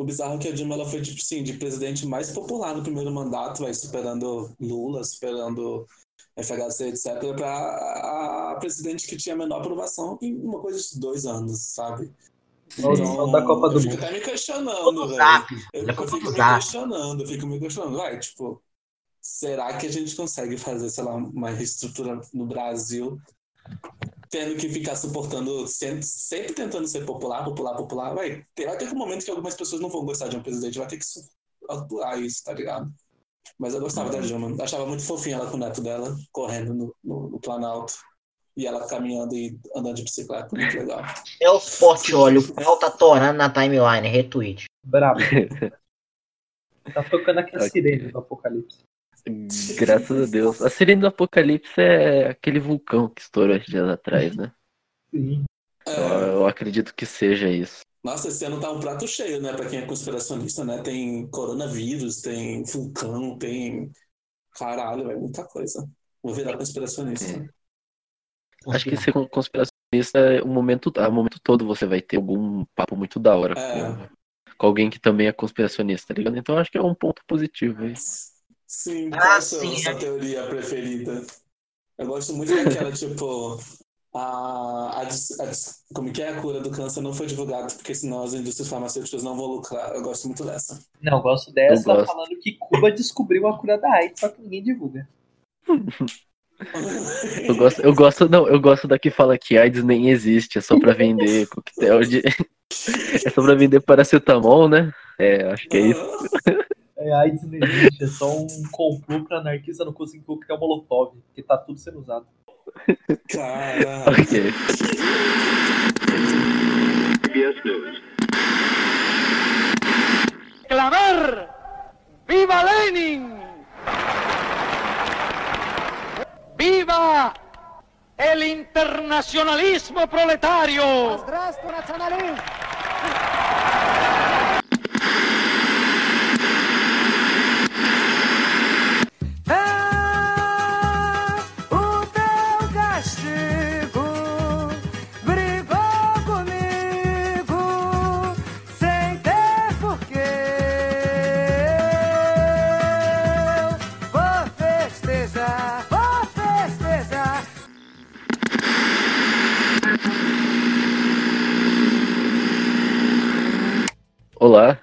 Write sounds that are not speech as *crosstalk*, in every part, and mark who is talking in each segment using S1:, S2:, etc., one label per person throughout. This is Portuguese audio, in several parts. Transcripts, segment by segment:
S1: O bizarro é que a Dilma ela foi, tipo assim, de presidente mais popular no primeiro mandato, vai superando Lula, superando FHC, etc., para a presidente que tinha a menor aprovação em uma coisa de dois anos, sabe?
S2: Então, da Copa do
S1: eu fico até me questionando, velho. Eu, eu fico me questionando, eu fico me questionando. Vai, tipo, será que a gente consegue fazer, sei lá, uma reestrutura no Brasil tendo que ficar suportando, sempre, sempre tentando ser popular, popular, popular, vai, vai ter um momento que algumas pessoas não vão gostar de um presidente, vai ter que aturar isso, tá ligado? Mas eu gostava da Dilma, achava muito fofinha ela com o neto dela, correndo no, no, no Planalto. E ela caminhando e andando de bicicleta, muito legal.
S3: É o forte olha, o pau tá torando na timeline, retweet.
S2: Brabo. *laughs* tá tocando aqui a sirene do apocalipse.
S4: Graças a Deus. A sirene do apocalipse é aquele vulcão que estourou dias atrás, né?
S2: Sim.
S1: É,
S4: Eu, acredito que seja isso.
S1: nossa, esse ano tá um prato cheio, né? Pra quem é conspiracionista, né? Tem coronavírus, tem vulcão, tem. Caralho, velho, muita coisa. Vou virar conspiracionista.
S4: Acho que ser conspiracionista é o momento, o momento todo você vai ter algum papo muito da hora
S1: É.
S4: com, com alguém que também é conspiracionista, tá ligado? Então acho que é um ponto positivo aí.
S1: Sim,
S3: Ah,
S1: qual é a sua,
S3: sim,
S1: sua
S3: é.
S1: teoria preferida? Eu gosto muito daquela, tipo, a, a, a como que é a cura do câncer não foi divulgada, porque senão as indústrias farmacêuticas não vão lucrar. Eu gosto muito dessa.
S2: Não, eu gosto dessa
S4: Eu gosto.
S2: falando que Cuba descobriu a cura da AIDS, só que ninguém divulga. *laughs*
S4: Eu gosto, eu gosto, não, eu gosto da que fala que AIDS nem existe, é só pra vender *laughs* coquetel de. *laughs* É só pra vender paracetamol, né? É, acho que é isso.
S2: É, AIDS não existe, é só um complô pra anarquista não conseguir criar um molotov, porque tá tudo sendo usado.
S1: Caralho.
S4: Ok.
S5: clamar ¡Viva Lenin! ¡Viva el internacionalismo proletario!
S6: o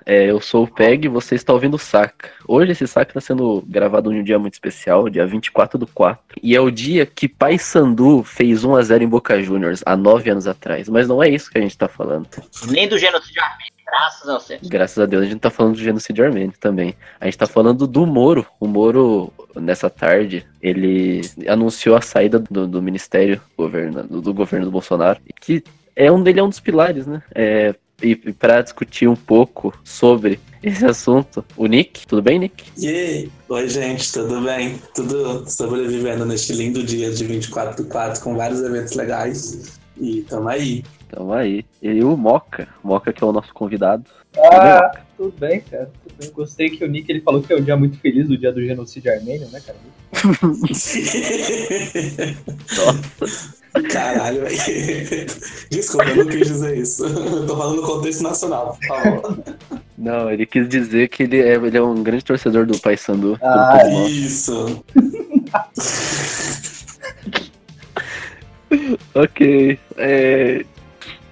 S4: é, eu sou o Peg e você está ouvindo o Saca. Hoje esse Saca está sendo gravado em um dia muito especial, dia 24 do 4. E é o dia que Paysandu fez 1x0 em Boca Juniors, há 9 anos atrás. Mas não é isso que a gente está falando.
S3: Nem do genocídio armênio, graças ao céu.
S4: Graças a Deus a gente tá falando do genocídio armênio também. A gente tá falando do Moro. O Moro, nessa tarde, ele anunciou a saída do, do ministério governa, do, do governo do Bolsonaro, que é um, ele é um dos pilares, né? É, e para discutir um pouco sobre esse *laughs* assunto, o Nick, tudo bem, Nick?
S1: E aí? Oi, gente, tudo bem? Tudo sobrevivendo neste lindo dia de 24 do 4 com vários eventos legais. E tamo aí.
S4: Então aí. E o Moca, Moca que é o nosso convidado.
S2: Ah, tudo bem, cara. Tudo bem. Gostei que o Nick ele falou que é o dia muito feliz do dia do genocídio armênio, né, cara? *laughs*
S1: Caralho, velho. Desculpa, eu não quis dizer isso. Eu tô falando no contexto nacional, por favor.
S4: Não, ele quis dizer que ele é, ele é um grande torcedor do Paysandu.
S2: Ah.
S1: Isso. *laughs*
S4: Ok. é,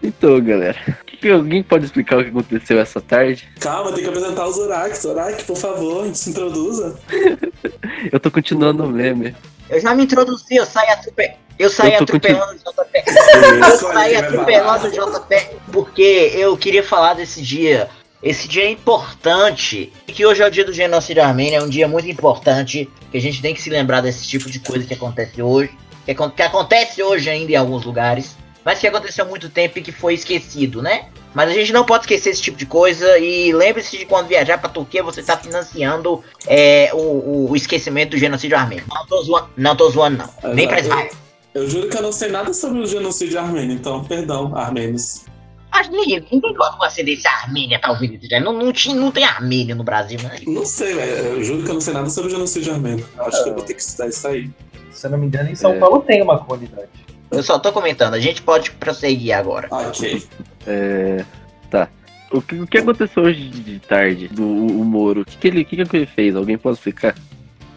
S4: Então, galera. Que alguém pode explicar o que aconteceu essa tarde?
S1: Calma, tem que apresentar o Zorak. Zorak, por favor, *laughs* se introduza. *laughs*
S4: Eu tô continuando o meme.
S3: Eu já me introduzi, eu saí atropelando. Eu saí
S4: Eu tô
S3: atropelando o JP. *laughs* Eu saí atropelando o. JP porque eu queria falar desse dia. Esse dia é importante. E que hoje é o dia do genocídio armênio, é um dia muito importante. Que a gente tem que se lembrar desse tipo de coisa que acontece hoje. Que, que acontece hoje ainda em alguns lugares. Mas que aconteceu há muito tempo e que foi esquecido, né? Mas a gente não pode esquecer esse tipo de coisa. E lembre-se de quando viajar pra Turquia, você tá financiando é, o, o- esquecimento do genocídio armênio. Não tô zoando, não. Tô zoando, não. Nem pra. Israel.
S1: Eu juro que eu não sei nada sobre o genocídio armênio, então, perdão, armênios.
S3: Mas ninguém, ninguém gosta com ascendência armênia, tá ouvindo isso? já? Não, não, tinha, não tem armênia no Brasil, né?
S1: Não sei, velho. Eu juro que eu não sei nada sobre o genocídio armênio. Eu acho que eu vou ter que estudar isso aí.
S2: Se eu não me engano, em São
S4: É.
S2: Paulo tem uma comunidade.
S3: Eu só tô comentando, a gente pode prosseguir agora.
S1: Ok.
S4: É, Tá. O que, o que aconteceu hoje de tarde do o, o Moro? O que, que, ele, o que, que ele fez? Alguém pode explicar?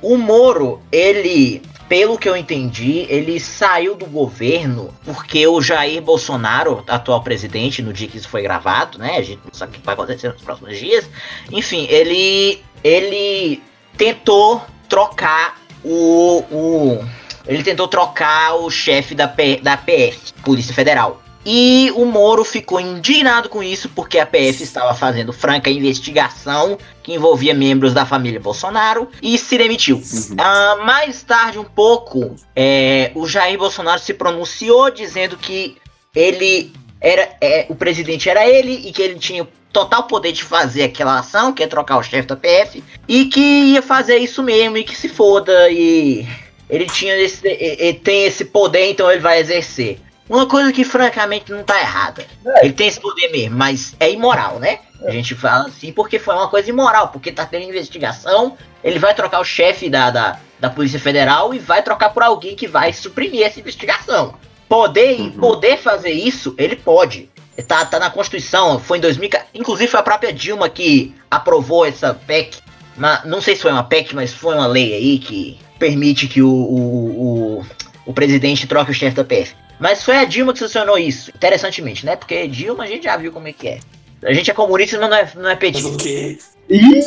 S3: O Moro, ele, pelo que eu entendi, ele saiu do governo porque o Jair Bolsonaro, atual presidente, no dia que isso foi gravado, né? A gente não sabe o que vai acontecer nos próximos dias. Enfim, ele, ele tentou trocar o, o ele tentou trocar o chefe da, P, da PF, Polícia Federal. E o Moro ficou indignado com isso porque a PF estava fazendo franca investigação que envolvia membros da família Bolsonaro e se demitiu.
S4: Uhum.
S3: Ah, mais tarde, um pouco, é, o Jair Bolsonaro se pronunciou dizendo que ele era é, o presidente era ele e que ele tinha total poder de fazer aquela ação, que é trocar o chefe da PF, e que ia fazer isso mesmo e que se foda e ele tinha esse, ele tem esse poder, então ele vai exercer. Uma coisa que francamente não tá errada.
S2: É.
S3: Ele tem esse poder mesmo, mas é imoral, né? A gente fala assim porque foi uma coisa imoral, porque tá tendo investigação, ele vai trocar o chefe da, da, da Polícia Federal e vai trocar por alguém que vai suprimir essa investigação. Poder,
S4: Uhum.
S3: poder fazer isso, ele pode. Tá, tá na Constituição, foi em 2000, inclusive foi a própria Dilma que aprovou essa PEC. Mas, não sei se foi uma PEC, mas foi uma lei aí que permite que o, o, o, o presidente troque o chefe da PF. Mas foi a Dilma que sancionou isso, interessantemente, né? Porque Dilma a gente já viu como é que é. A gente é comunista, mas não é, não é
S1: Mas
S3: petista.
S1: o quê?
S2: Ih,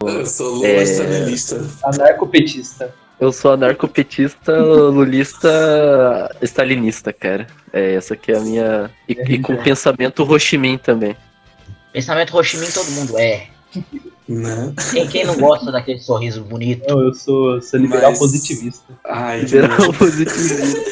S1: Eu sou Lula
S4: É.
S1: stalinista.
S2: anarcopetista.
S4: Eu sou anarcopetista, lulista, stalinista, cara. É, essa aqui é a minha. E, e com pensamento Ho Chi Minh também.
S3: Pensamento Ho Chi Minh todo mundo é.
S1: Né?
S3: Quem, quem não gosta daquele sorriso bonito?
S2: Não, eu sou, sou liberal
S1: Mas-
S2: positivista.
S1: Ai,
S4: Liberal
S1: nojo.
S4: positivismo.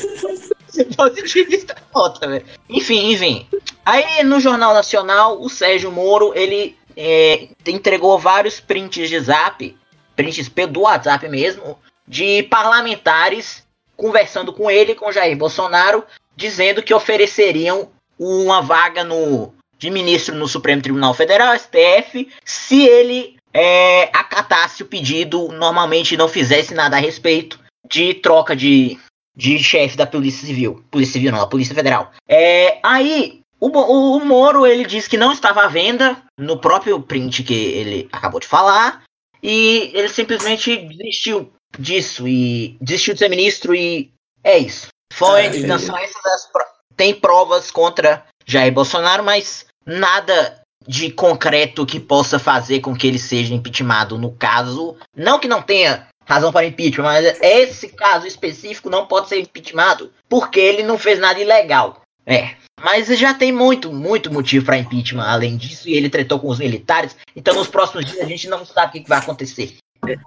S4: *laughs*
S3: Positivista é foda, velho. Enfim, enfim. Aí no Jornal Nacional, o Sérgio Moro, ele é, entregou vários prints de zap, prints do WhatsApp mesmo, de parlamentares conversando com ele, com Jair Bolsonaro, dizendo que ofereceriam uma vaga no de ministro no Supremo Tribunal Federal, STF, se ele é, acatasse o pedido, normalmente não fizesse nada a respeito de troca de, de chefe da Polícia Civil. Polícia Civil não, da Polícia Federal. É, aí, o, o, o Moro, ele disse que não estava à venda no próprio print que ele acabou de falar. E ele simplesmente desistiu disso e desistiu de ser ministro e é isso. Foi,
S1: É,
S3: não são essas as tem provas contra Jair Bolsonaro, mas nada de concreto que possa fazer com que ele seja impeachmentado no caso. Não que não tenha razão para impeachment, mas esse caso específico não pode ser impeachmentado porque ele não fez nada ilegal. É. Mas já tem muito, muito motivo para impeachment além disso, e ele tretou com os militares. Então, nos próximos dias, a gente não sabe o que vai acontecer.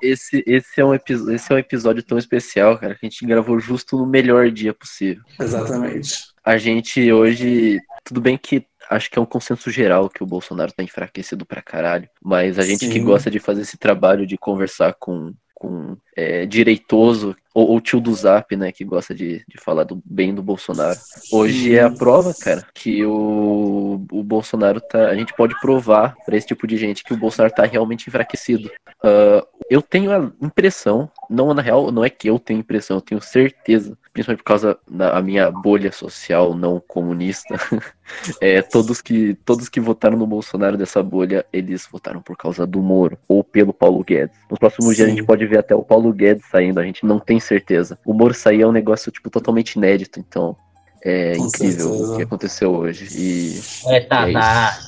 S4: Esse, esse, é um esse é um episódio tão especial, cara, que a gente gravou justo no melhor dia possível.
S1: Exatamente.
S4: A gente hoje. Tudo bem que acho que é um consenso geral que o Bolsonaro tá enfraquecido pra caralho. Mas a gente que
S1: Sim.
S4: gosta de fazer esse trabalho de conversar com, com é, direitoso, ou, ou tio do Zap, né, que gosta de, de falar do bem do Bolsonaro. Hoje é a prova, cara, que o, o Bolsonaro tá. A gente pode provar pra esse tipo de gente que o Bolsonaro tá realmente enfraquecido. Ah, eu tenho a impressão, não na real, não é que eu tenho impressão, eu tenho certeza, principalmente por causa da minha bolha social não comunista, *laughs* é, todos que todos que votaram no Bolsonaro dessa bolha, eles votaram por causa do Moro ou pelo Paulo Guedes. Nos próximos dias a
S1: Sim.
S4: gente pode ver até o Paulo Guedes saindo, a gente não tem certeza. O Moro sair é um negócio tipo totalmente inédito, então é
S1: Com
S4: incrível
S1: certeza.
S4: o que aconteceu hoje e
S3: É, tá,
S4: É
S3: tá.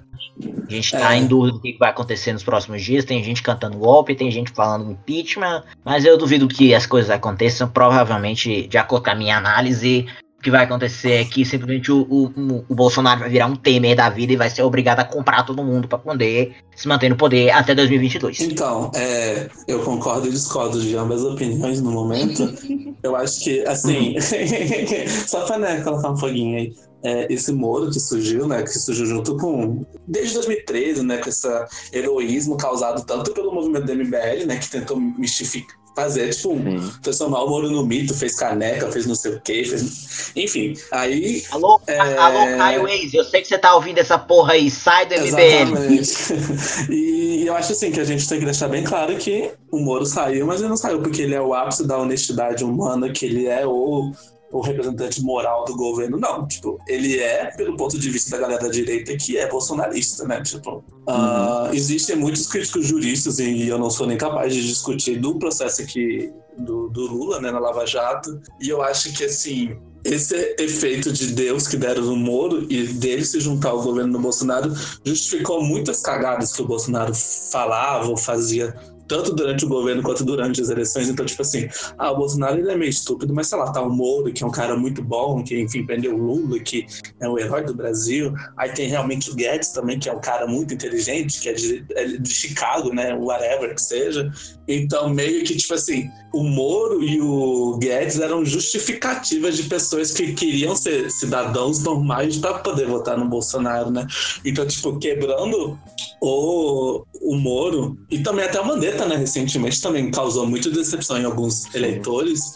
S3: A gente tá
S1: É.
S3: em dúvida do que vai acontecer nos próximos dias. Tem gente cantando golpe, tem gente falando impeachment, mas eu duvido que as coisas aconteçam. Provavelmente, de acordo com a minha análise, o que vai acontecer é que simplesmente o, o, o Bolsonaro vai virar um Temer da vida e vai ser obrigado a comprar todo mundo pra poder se manter no poder até 2022.
S1: Então, é, eu concordo e discordo de ambas as opiniões no momento. *laughs* Eu acho que, assim, *laughs* só pra né, colocar um foguinho aí, é, esse Moro que surgiu, né, que surgiu junto com, desde 2013, né, com esse heroísmo causado tanto pelo movimento do MBL, né, que tentou mistificar, fazer, tipo, um- transformar o Moro no mito, fez caneca, fez não sei o quê, fez... enfim, aí
S3: Alô,
S1: É.
S3: alô, Caio Waze, eu sei que você tá ouvindo essa porra aí, sai do MBL.
S1: Exatamente. *laughs* e eu acho assim que a gente tem que deixar bem claro que o Moro saiu, mas ele não saiu porque ele é o ápice da honestidade humana que ele é, ou o representante moral do governo, não. Tipo, ele é, pelo ponto de vista da galera da direita, que é bolsonarista, né? Tipo, ah, existem muitos críticos juristas, e eu não sou nem capaz de discutir do processo aqui do, do Lula, né, na Lava Jato, e eu acho que, assim, esse efeito de Deus que deram no Moro e dele se juntar ao governo do Bolsonaro justificou muitas cagadas que o Bolsonaro falava ou fazia tanto durante o governo quanto durante as eleições. Então, tipo assim, ah, o Bolsonaro ele é meio estúpido, mas sei lá, tá o Moro, que é um cara muito bom, que enfim prendeu o Lula, que é o herói do Brasil. Aí tem realmente o Guedes também, que é um cara muito inteligente, que é de, é de Chicago, né? Whatever que seja. Então, meio que, tipo assim, o Moro e o Guedes eram justificativas de pessoas que queriam ser cidadãos normais para poder votar no Bolsonaro, né? Então, tipo, quebrando o, o Moro e também até o Mandetta, né, recentemente também causou muita decepção em alguns eleitores.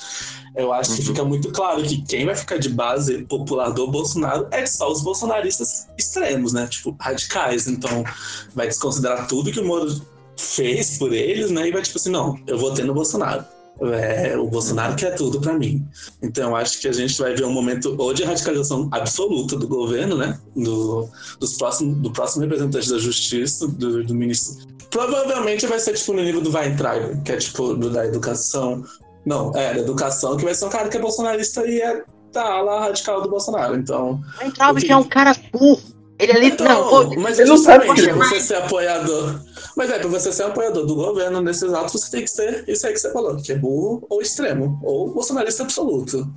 S1: Eu acho que fica muito claro que quem vai ficar de base popular do Bolsonaro é só os bolsonaristas extremos, né? Tipo, radicais. Então, vai desconsiderar tudo que o Moro fez por eles, né? E vai tipo assim, não, eu votei no Bolsonaro. É, o Bolsonaro quer tudo pra mim. Então, acho que a gente vai ver um momento ou de radicalização absoluta do governo, né? Do, dos próximos, do próximo representante da justiça, do, do ministro. Provavelmente vai ser tipo no nível do Weintraub, que é tipo do, da educação. Não, é, da educação, que vai ser um cara que é bolsonarista e é tá lá radical do Bolsonaro. Então.
S3: Weintraub
S1: que-
S3: que é um cara burro. Ele ali.
S1: Então,
S3: não, pô,
S1: mas
S2: ele
S1: é
S2: não sabe que-
S1: você ser apoiador. Mas é, pra você ser apoiador do governo nesses atos, você tem que ser isso aí que você falou, que é burro ou extremo, ou bolsonarista absoluto.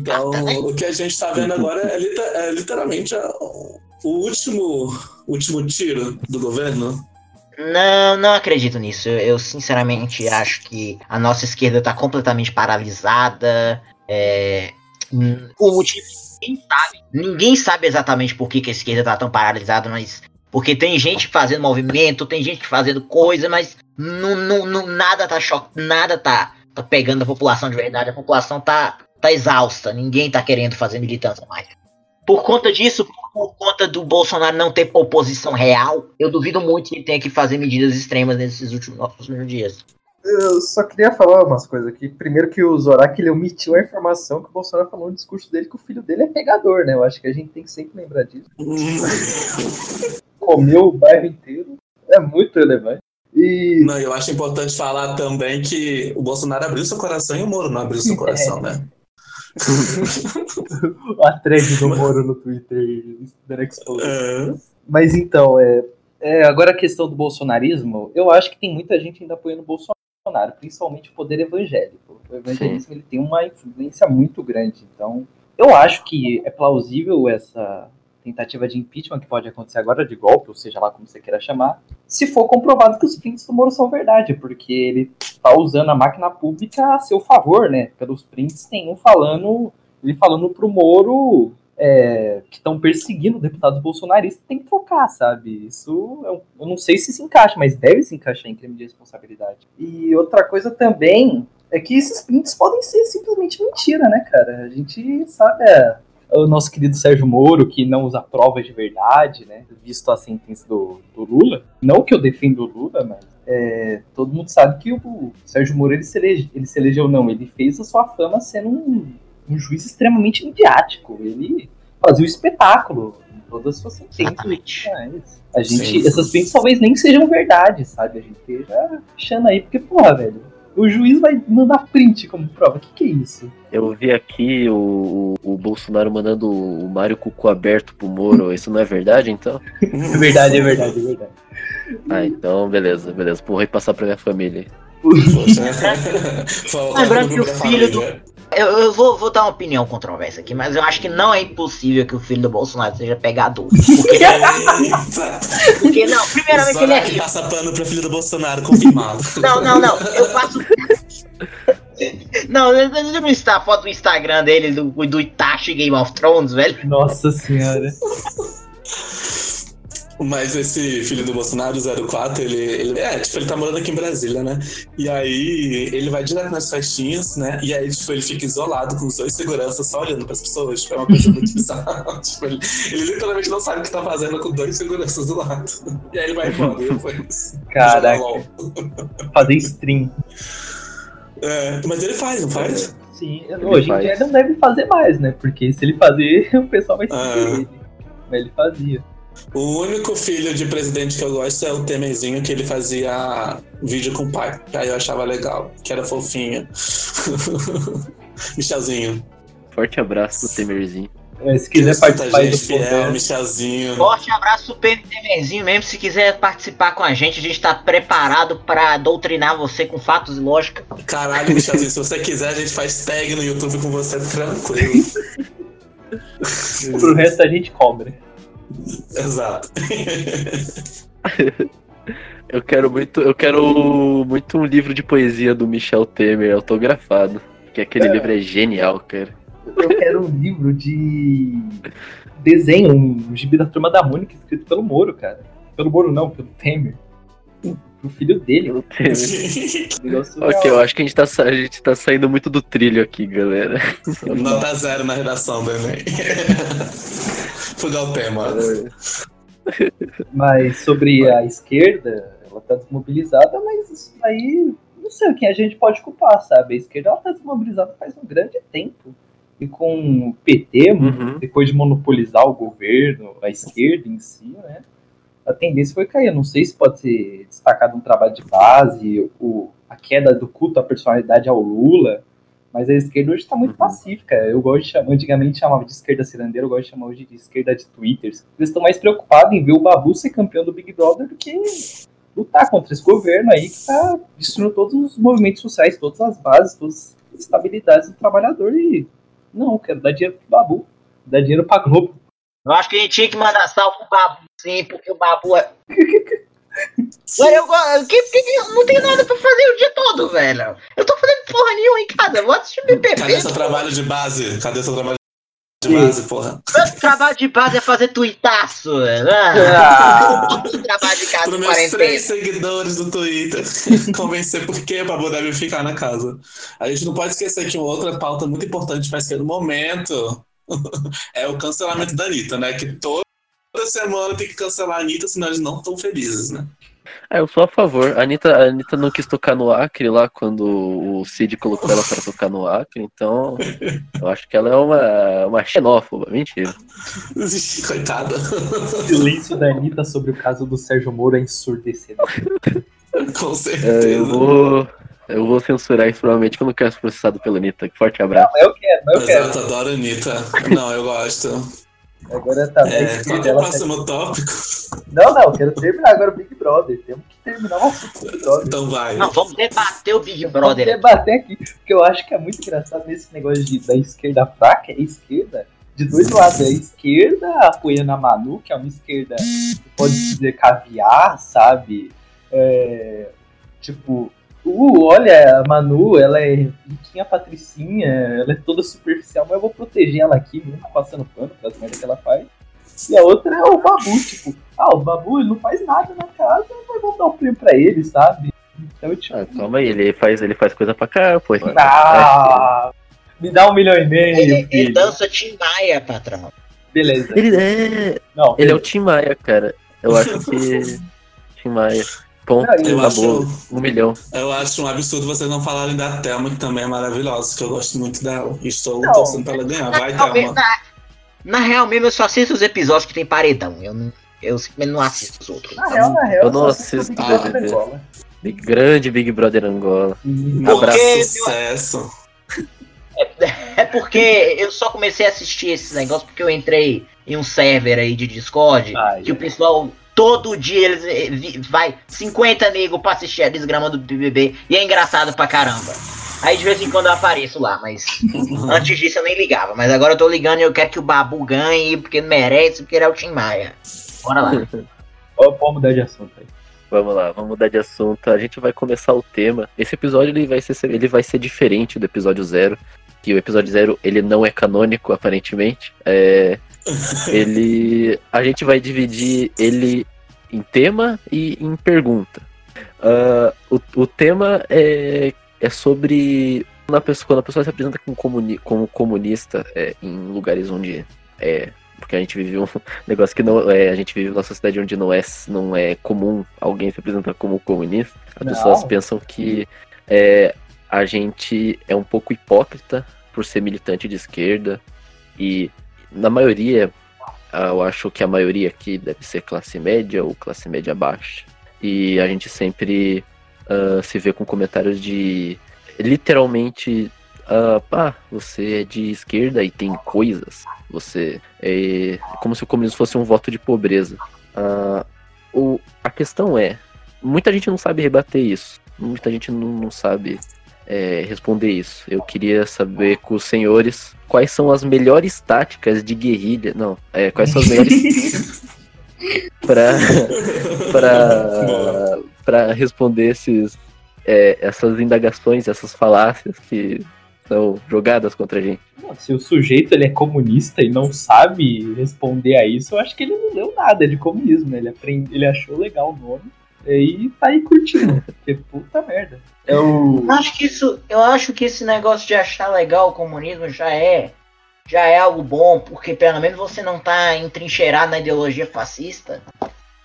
S1: Então,
S3: né?
S1: o que a gente tá vendo agora é, é literalmente a- o último, último tiro do governo.
S3: Não, não acredito nisso. Eu, sinceramente acho que a nossa esquerda tá completamente paralisada. É, o motivo ninguém sabe. Ninguém sabe exatamente por que, que a esquerda tá tão paralisada, mas. Porque tem gente fazendo movimento, tem gente fazendo coisa, mas não, não, não- nada tá cho nada tá, tá pegando a população de verdade. A população tá, tá exausta. Ninguém tá querendo fazer militância mais. Por conta disso, por conta do Bolsonaro não ter oposição real, eu duvido muito que ele tenha que fazer medidas extremas nesses últimos, últimos dias.
S2: Eu só queria falar umas coisas aqui. Primeiro que o Zorak ele omitiu a informação que o Bolsonaro falou no discurso dele que o filho dele é pegador, né? Eu acho que a gente tem que sempre lembrar disso. *laughs* Comeu o bairro inteiro. É muito relevante. E
S1: Não, eu acho importante falar também que o Bolsonaro abriu seu coração e o Moro não abriu seu coração, né? *laughs*
S2: a thread do Moro no Twitter dando.
S1: É.
S2: Mas então, é, é, agora a questão do bolsonarismo, eu acho que tem muita gente ainda apoiando o Bolsonaro, principalmente o poder evangélico. O evangelismo ele tem uma influência muito grande. Então, eu acho que é plausível essa tentativa de impeachment que pode acontecer agora, de golpe, ou seja lá como você queira chamar, se for comprovado que os prints do Moro são verdade, porque ele tá usando a máquina pública a seu favor, né? Pelos prints tem um falando, ele falando pro Moro é, que estão perseguindo deputados bolsonaristas tem que trocar, sabe? Isso eu, eu não sei se se encaixa, mas deve se encaixar em crime de responsabilidade. E outra coisa também é que esses prints podem ser simplesmente mentira, né, cara? A gente sabe é, o nosso querido Sérgio Moro, que não usa provas de verdade, né? Visto a sentença do, do Lula. Não que eu defenda o Lula, mas é, todo mundo sabe que o Sérgio Moro ele se, elege, ele se elegeu, não. Ele fez a sua fama sendo um, um juiz extremamente midiático. Ele fazia o espetáculo em todas as suas sentenças. É. A gente,
S1: Sim.
S2: essas prints talvez nem sejam verdade, sabe? A gente esteja achando aí, porque, porra, velho, o juiz vai mandar print como prova. O que, que é isso?
S4: Eu vi aqui o, o, o Bolsonaro mandando o Mário Cucu aberto pro Moro. Isso não é verdade, então? *laughs*
S2: É verdade, é verdade, é verdade.
S4: Ah, então beleza, beleza. Porra, e passar pra minha família. *laughs* *laughs*
S1: Fala-
S3: Lembrando que o filho do-
S1: família.
S3: Eu, eu vou, vou dar uma opinião controversa aqui, mas eu acho que não é impossível que o filho do Bolsonaro seja pegador. Porque,
S1: Eita!
S3: porque não, primeiramente ele é
S1: Só que
S3: rico.
S1: passa pano pra filho do Bolsonaro, confirmado. *laughs*
S3: Não, não, não. Eu faço. Não, eu eu não está a foto do Instagram dele, do, do Itachi Game of Thrones, velho.
S2: Nossa senhora.
S1: Mas esse filho do Bolsonaro, 04, ele, ele. É, tipo, ele tá morando aqui em Brasília, né? E aí ele vai direto nas festinhas, né? E aí, tipo, ele fica isolado com os dois seguranças só olhando pras pessoas. Tipo, é uma coisa muito *laughs* bizarra. tipo, ele, ele literalmente não sabe o que tá fazendo com dois seguranças do lado. E aí ele vai embora depois.
S2: Caraca. Fazer stream.
S1: É, mas ele faz, não faz?
S2: Sim, hoje em dia ele não deve fazer mais, né? Porque se ele fazer, *laughs* o pessoal vai seguir
S1: Ah.
S2: ele. Mas ele fazia.
S1: O único filho de presidente que eu gosto é o Temerzinho, que ele fazia vídeo com o pai. Que aí eu achava legal, que era fofinho. *laughs* Michelzinho.
S4: Forte abraço do Temerzinho.
S2: É, se quiser participar aí do
S1: gente fiel, Michelzinho.
S3: Forte abraço pro PNTMzinho mesmo. Se quiser participar com a gente, a gente tá preparado pra doutrinar você com fatos e lógica.
S1: Caralho, Michelzinho, se você quiser, a gente faz tag no YouTube com você tranquilo. *laughs*
S2: pro resto a gente cobra.
S1: Exato. *laughs*
S4: Eu quero muito, eu quero muito um livro de poesia do Michel Temer autografado. Que aquele livro é genial, cara.
S2: Eu quero um livro de desenho, um gibi da turma da Mônica escrito pelo Moro, cara. Pelo Moro não, pelo Temer. O filho dele. Surreal. *laughs*
S4: Ok, eu acho que a gente, tá, a gente tá saindo muito do trilho aqui, galera.
S1: Nota zero na redação do Enem. Fugar o tema.
S2: Mas sobre a esquerda, ela tá desmobilizada, mas isso aí não sei quem a gente pode culpar, sabe? A esquerda ela tá desmobilizada faz um grande tempo. E com o PT,
S4: Uhum.
S2: depois de monopolizar o governo, a esquerda em si, né? A tendência foi cair. Eu não sei se pode ser destacado um trabalho de base, o, a queda do culto à personalidade ao Lula, mas a esquerda hoje está muito
S4: Uhum.
S2: pacífica. Eu gosto de chamar, antigamente chamava de esquerda cirandeira, eu gosto de chamar hoje de esquerda de twitters. Eles estão mais preocupados em ver o Babu ser campeão do Big Brother do que lutar contra esse governo aí que está destruindo todos os movimentos sociais, todas as bases, todas as estabilidades do trabalhador. E não, quero dar dinheiro pro Babu, dar dinheiro pra Globo.
S3: Eu acho que a gente tinha que mandar salve pro Babu, sim, porque o Babu é. *laughs* Olha, eu gosto. Que, que, que- não tem nada pra fazer o dia todo, velho. Eu tô fazendo porra nenhuma em casa. Vou assistir BBB.
S1: Cadê seu trabalho de base? Cadê seu trabalho de base, porra?
S3: Meu trabalho de base é fazer tuitaço, velho.
S2: Ah,
S3: Ah, trabalho de casa
S1: Para
S3: de
S1: meus três seguidores do Twitter, *laughs* convencer por que o Babu deve ficar na casa. A gente não pode esquecer que uma outra pauta muito importante para esquerda no momento *laughs* é o cancelamento da Anitta, né? Que toda semana tem que cancelar a Anitta, senão eles não estão felizes, né?
S4: Ah, eu sou a favor. A Anitta, a Anitta não quis tocar no Acre lá quando o Cid colocou ela pra tocar no Acre, então eu acho que ela é uma, uma xenófoba. Mentira. *laughs*
S1: Coitada.
S2: o silêncio da Anitta sobre o caso do Sérgio Moro é ensurdecedor. *laughs*
S1: Com
S4: É,
S1: certeza.
S4: eu vou. Eu vou censurar isso provavelmente que eu não quero ser processado pela Anitta. Forte abraço.
S2: Mas eu quero, eu quero.
S1: Exato, adoro a Anitta. Não, eu gosto.
S2: Agora tá na
S1: É, qual
S2: esquerda.
S1: que é o próximo tópico?
S2: Não, não, quero terminar agora o Big Brother. Temos que terminar o assunto do Big Brother.
S1: Então vai.
S3: Não, vamos debater o Big
S2: Vamos
S3: Brother.
S2: debater aqui, porque eu acho que é muito engraçado nesse negócio de, da esquerda fraca, é a esquerda de dois lados. É a esquerda apoiando a Manu, que é uma esquerda, pode dizer, caviar, sabe? É, tipo, uh, olha, a Manu, ela é riquinha patricinha, ela é toda superficial, mas eu vou proteger ela aqui, mesmo passando pano pelas merdas que ela faz. E a outra é o Babu, tipo, ah, o Babu ele não faz nada na casa, mas vamos dar o prêmio pra ele, sabe? Então, tipo,
S4: Ah, calma aí, ele faz, ele faz coisa pra cá, pô.
S2: ah, me dá um milhão e meio,
S3: Ele, ele dança Tim Maia, patrão.
S2: Beleza.
S4: Ele é.
S2: Não,
S4: Ele é o Tim Maia, cara. Eu acho que. *laughs* Tim Maia. Ponto.
S2: Não,
S1: Eu acho,
S4: Um milhão.
S1: eu acho um absurdo vocês não falarem da Thelma, que também é maravilhosa, que eu gosto muito dela. E estou
S2: Não.
S1: torcendo pra ela ganhar. Vai,
S3: Na,
S1: Thelma.
S3: na, na real mesmo, eu só assisto os episódios que tem paredão. Eu, não, eu simplesmente não assisto os outros.
S2: na real, na real,
S4: Eu não
S2: assisto
S4: assisto
S2: Big Brother
S4: BBB.
S2: Angola.
S4: Big, grande Big Brother Angola.
S3: Por
S1: Abraço, sucesso.
S3: É porque eu só comecei a assistir esses negócios porque eu entrei em um server aí de Discord
S2: Ai,
S3: que o pessoal todo dia eles vai 50 nego pra assistir a desgrama do BBB e é engraçado pra caramba. Aí de vez em quando eu apareço lá, mas *laughs* antes disso eu nem ligava. Mas agora eu tô ligando e eu quero que o Babu ganhe porque merece, porque ele é o Tim Maia. Bora lá. *laughs*
S2: Vamos mudar de assunto aí.
S4: Vamos lá, vamos mudar de assunto. A gente vai começar o tema. Esse episódio ele vai ser, ele vai ser diferente do episódio zero. Que o episódio zero ele não é canônico, aparentemente. É, ele. A gente vai dividir ele em tema e em pergunta. Ah, o, o tema é, é sobre quando a, pessoa, quando a pessoa se apresenta como, comuni, como comunista é, em lugares onde é. Porque a gente vive um *laughs* negócio que não é. A gente vive numa sociedade onde não é, não é comum alguém se apresentar como comunista. As
S2: Não.
S4: pessoas pensam que é, a gente é um pouco hipócrita por ser militante de esquerda e na maioria, ah, eu acho que a maioria aqui deve ser classe média ou classe média baixa. E a gente sempre ah, se vê com comentários de literalmente ah, pá, você é de esquerda e tem coisas. Você é como se o comunismo fosse um voto de pobreza. Ah, o, a questão é, muita gente não sabe rebater isso. Muita gente não, não sabe é, responder isso. Eu queria saber com os senhores quais são as melhores táticas de guerrilha. Não, é, quais são as melhores. *laughs* para para para responder esses é, essas indagações, essas falácias que são jogadas contra a gente.
S2: Não, se o sujeito ele é comunista e não sabe responder a isso, eu acho que ele não leu nada de comunismo, né? Ele, aprende, ele achou legal o nome e tá aí curtindo. Porque puta merda. É.
S3: Eu acho que isso, eu acho que esse negócio de achar legal o comunismo já é já é algo bom, porque pelo menos você não tá entrincheirado na ideologia fascista.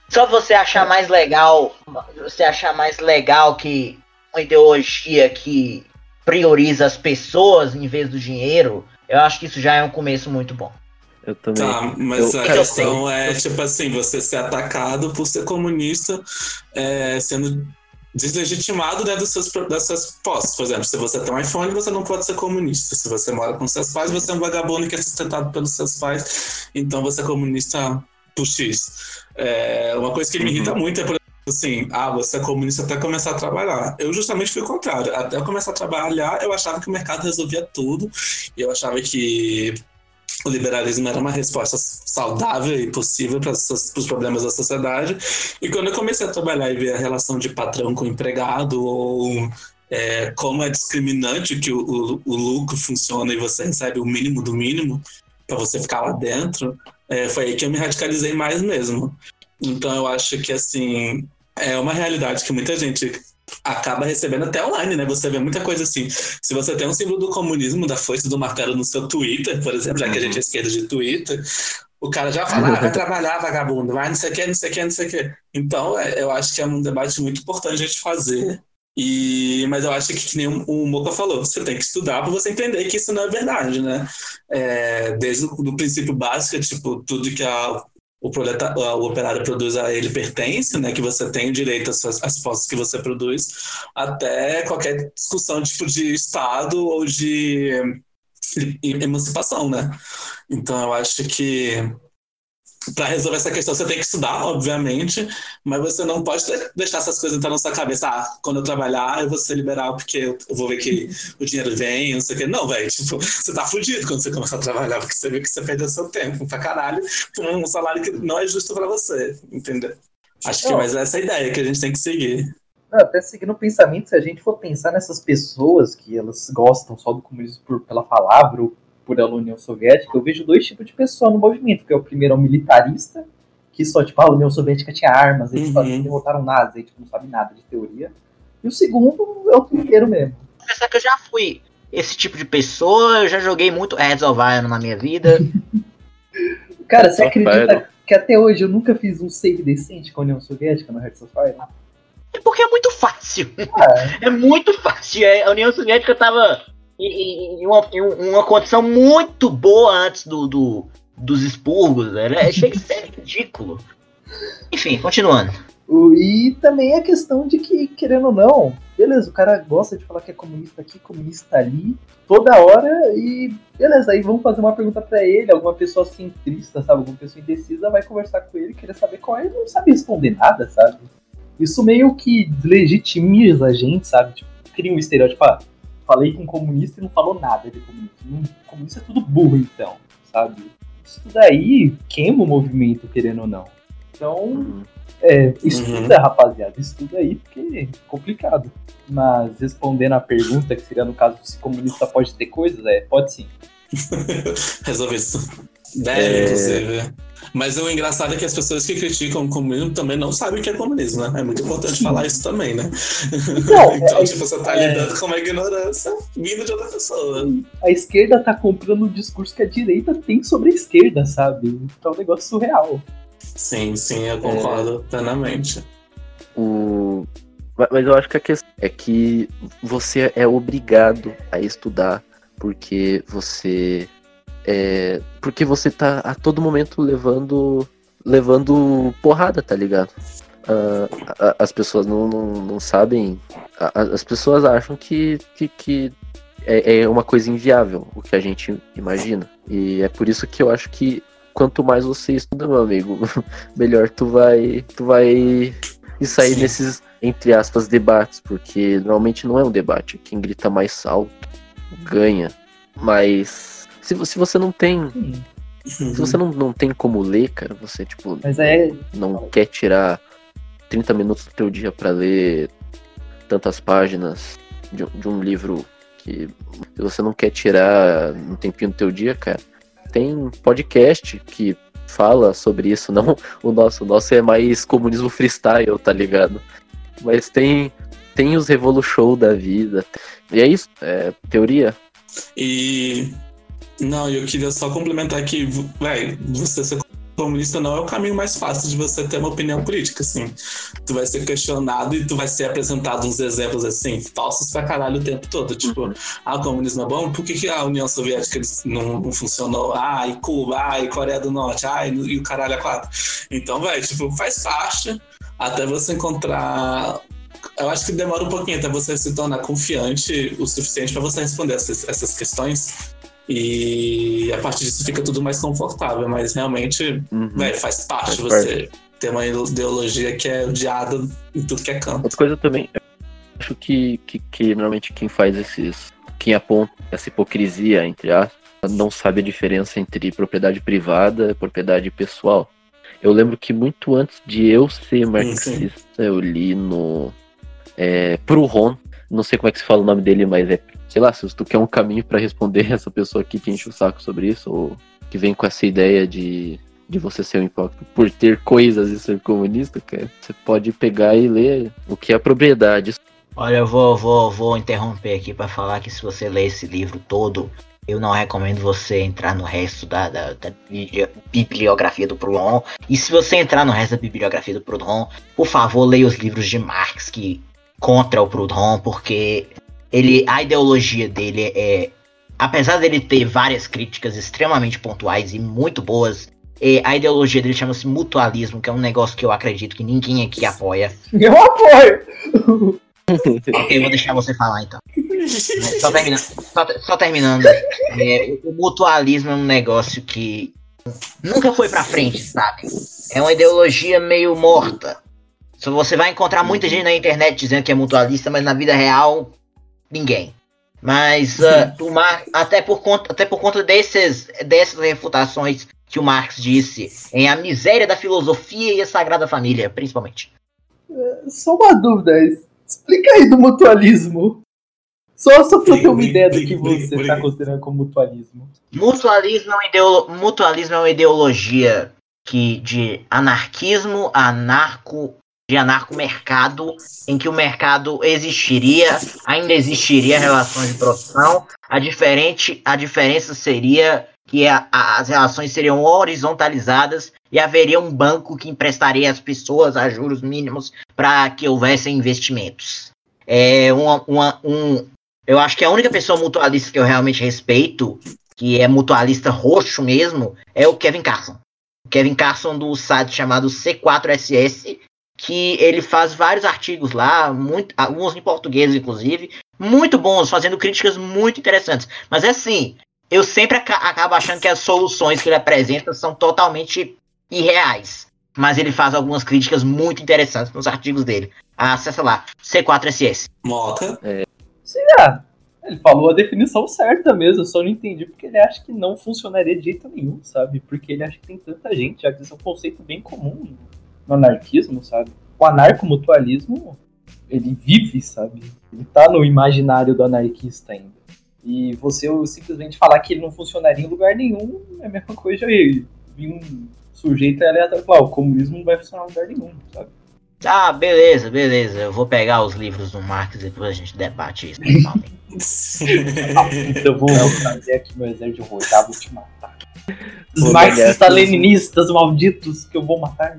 S3: Só você achar mais legal, você achar mais legal que uma ideologia que prioriza as pessoas em vez do dinheiro, eu acho que isso já é um começo muito bom.
S4: Eu também.
S1: Tá, mas
S4: eu,
S1: a
S4: cara,
S1: questão é, tipo assim, você ser atacado por ser comunista, é, sendo deslegitimado né, dos seus, das suas posses. Por exemplo, se você tem um iPhone, você não pode ser comunista. Se você mora com seus pais, você é um vagabundo que é sustentado pelos seus pais, então você é comunista por X. É, uma coisa que me irrita muito é, por exemplo, assim, ah, você é comunista até começar a trabalhar. Eu justamente fui o contrário. Até começar a trabalhar, eu achava que o mercado resolvia tudo, e eu achava que o liberalismo era uma resposta saudável e possível para os problemas da sociedade. E quando eu comecei a trabalhar e ver a relação de patrão com empregado, ou é, como é discriminante que o, o, o, lucro funciona e você recebe o mínimo do mínimo para você ficar lá dentro, é, foi aí que eu me radicalizei mais mesmo. Então eu acho que assim é uma realidade que muita gente acaba recebendo até online, né? Você vê muita coisa assim. Se você tem um símbolo do comunismo, da foice do martelo no seu Twitter, por exemplo, já que a gente é esquerda de Twitter, o cara já fala, ah, vai trabalhar, vagabundo, vai não sei o que, não sei o que, não sei o que. Então, é, eu acho que é um debate muito importante a gente fazer. E, mas eu acho que, que nem o Moca falou, você tem que estudar para você entender que isso não é verdade, né? É, desde o do princípio básico, tipo, tudo que a o, proleta, o operário produz a ele pertence, né, que você tem o direito às, às posses que você produz, até qualquer discussão tipo de Estado ou de emancipação, né? Então eu acho que para resolver essa questão você tem que estudar, obviamente, mas você não pode deixar essas coisas entrar na sua cabeça. Ah, quando eu trabalhar, eu vou ser liberal porque eu vou ver que o dinheiro vem, não sei o quê. Não, velho, tipo, você tá fudido quando você começar a trabalhar, porque você vê que você perdeu seu tempo pra caralho por um salário que não é justo para você, entendeu? Acho que mais essa é a ideia que a gente tem que seguir.
S2: Não, até seguindo o pensamento, se a gente for pensar nessas pessoas que elas gostam só do comunismo por, pela palavra ou por ela União Soviética, eu vejo dois tipos de pessoa no movimento, que é o primeiro é o militarista, que só, tipo, a União Soviética tinha armas, eles
S1: Uhum.
S2: uhum. derrotaram nazis, aí, tipo, não sabe nada de teoria. E o segundo é o primeiro mesmo.
S3: Pensar que eu já fui esse tipo de pessoa, eu já joguei muito Heads of Iron na minha vida. *laughs*
S2: Cara, você
S4: Só
S2: acredita
S4: Fire.
S2: que até hoje eu nunca fiz um save decente com a União Soviética no Hearts of Fire?
S3: É porque é muito fácil.
S2: Ah,
S3: É *laughs* muito fácil. É, A União Soviética tava em, em- uma, em uma condição muito boa antes do, do- dos expurgos. Era, é, chega ridículo. Enfim, continuando.
S2: e também a questão de que, querendo ou não, beleza, o cara gosta de falar que é comunista aqui, comunista ali, toda hora, e beleza, aí vamos fazer uma pergunta pra ele, alguma pessoa centrista, sabe, alguma pessoa indecisa vai conversar com ele, querer saber qual é, ele não sabe responder nada, sabe? Isso meio que deslegitimiza a gente, sabe? Tipo, cria um estereótipo, ah, falei com um comunista e não falou nada de comunista. Não, comunista é tudo burro, então, sabe? Isso daí queima o movimento, querendo ou não. Então,
S4: Uhum.
S2: é, estuda, rapaziada, estuda aí, porque é complicado. Mas respondendo a pergunta, que seria no caso se comunista pode ter coisas, é, pode sim. *laughs*
S1: Resolver isso. Deve,
S4: É.
S1: inclusive. Mas o engraçado é que as pessoas que criticam o comunismo também não sabem o que é comunismo, né? É muito importante falar isso também, né? *laughs*
S2: Então,
S1: então
S2: é-
S1: tipo, você tá
S2: é-
S1: lidando com uma ignorância vindo de outra pessoa.
S2: A esquerda tá comprando o discurso que a direita tem sobre a esquerda, sabe? Então é um negócio surreal.
S1: Sim, sim, eu concordo plenamente.
S4: O... Ma- Mas eu acho que a questão é que você é obrigado a estudar porque você é porque você tá a todo momento levando levando porrada, tá ligado? Ah, a- as pessoas não, não, não sabem, a- as pessoas acham que, que, que é, é uma coisa inviável o que a gente imagina. E é por isso que eu acho que quanto mais você estuda, meu amigo, *laughs* melhor tu vai tu vai sair
S1: Sim.
S4: nesses entre aspas debates, porque normalmente não é um debate, quem grita mais alto ganha. Mas se, se você não tem,
S2: Hum,
S4: se você não, não tem como ler, cara, você tipo
S2: Mas é.
S4: não quer tirar 30 minutos do teu dia pra ler tantas páginas de, um- de um livro que se você não quer tirar um tempinho do teu dia, cara, tem podcast que fala sobre isso, *laughs* não o nosso, o nosso é mais comunismo freestyle, tá ligado? Mas tem tem os Revolu Show da vida. E é isso, é teoria.
S1: E. Não, eu queria só complementar que, velho, você ser comunista não é o caminho mais fácil de você ter uma opinião política, assim. Tu vai ser questionado e tu vai ser apresentado uns exemplos, assim, falsos pra caralho o tempo todo. Tipo, ah, o comunismo é bom? Por que, que a União Soviética não, não funcionou? Ah, e Cuba, ah, e Coreia do Norte, ah, e, e o caralho é quatro. Então, velho, tipo, faz parte até você encontrar eu acho que demora um pouquinho até você se tornar confiante o suficiente para você responder essas, essas questões. E a partir disso fica tudo mais confortável, mas realmente
S4: Uhum.
S1: véi, faz parte
S4: Faz
S1: você ter uma ideologia que é odiada em tudo que é canto.
S4: Outra coisa também, acho que, que, que normalmente quem faz esses. Quem aponta essa hipocrisia, entre aspas, não sabe a diferença entre propriedade privada e propriedade pessoal. Eu lembro que muito antes de eu ser marxista, eu li no. É, Proudhon, não sei como é que se fala o nome dele, mas é. Sei lá, se tu quer um caminho pra responder *laughs* essa pessoa que te enche o saco sobre isso, ou que vem com essa ideia de, de você ser um hipócrita por ter coisas e ser comunista, cara, você pode pegar e ler o que é propriedade.
S3: Olha, eu vou, vou, vou interromper aqui pra falar que se você ler esse livro todo, eu não recomendo você entrar no resto da, da, da bibli- bibliografia do Proudhon. E se você entrar no resto da bibliografia do Proudhon, por favor, leia os livros de Marx que contra o Proudhon, porque ele, a ideologia dele é, apesar dele ter várias críticas extremamente pontuais e muito boas, é, a ideologia dele chama-se mutualismo, que é um negócio que eu acredito que ninguém aqui apoia. *laughs*
S2: Eu apoio!
S3: Eu vou deixar você falar então. Só terminando. Só, só terminando. É, o mutualismo é um negócio que nunca foi pra frente, sabe? É uma ideologia meio morta. Você vai encontrar muita gente na internet dizendo que é mutualista, mas na vida real, ninguém. Mas *laughs* ah, o Mar até por conta, até por conta desses, dessas refutações que o Marx disse em A Miséria da Filosofia e a Sagrada Família, principalmente.
S2: Só uma dúvida. Explica aí do mutualismo. Só, só pra eu ter uma ideia do que você
S1: brinca.
S2: tá considerando como mutualismo.
S3: Mutualismo é uma, ideolo- mutualismo é uma ideologia que de anarquismo, anarco, de anarco-mercado, em que o mercado existiria, ainda existiria relações de produção. A, diferente, a diferença seria que a- a- as relações seriam horizontalizadas e haveria um banco que emprestaria às pessoas a juros mínimos para que houvessem investimentos. É uma, uma- um, eu acho que a única pessoa mutualista que eu realmente respeito que é mutualista roxo mesmo, é o Kevin Carson. O Kevin Carson do site chamado C4SS, que ele faz vários artigos lá, muito, alguns em português inclusive, muito bons, fazendo críticas muito interessantes. Mas é assim, eu sempre aca- acabo achando que as soluções que ele apresenta são totalmente irreais. Mas ele faz algumas críticas muito interessantes nos artigos dele. Acessa lá, C4SS.
S1: Moca.
S2: Ah, ele falou a definição certa mesmo, eu só não entendi porque ele acha que não funcionaria de jeito nenhum, sabe? Porque ele acha que tem tanta gente, já que isso é um conceito bem comum no anarquismo, sabe? O anarcomutualismo, ele vive, sabe? Ele tá no imaginário do anarquista ainda. E você simplesmente falar que ele não funcionaria em lugar nenhum é a mesma coisa aí. Vir um sujeito aleatório falar, "Ah, o comunismo não vai funcionar em lugar nenhum, sabe?
S3: Ah, beleza, beleza. Eu vou pegar os livros do Marx e depois a gente debate isso. normalmente. *laughs*
S2: Eu vou fazer aqui meu exército de rodar, vou te matar. Os
S4: Vou
S2: marxistas
S4: ganhar tudo.
S2: leninistas malditos que eu vou matar.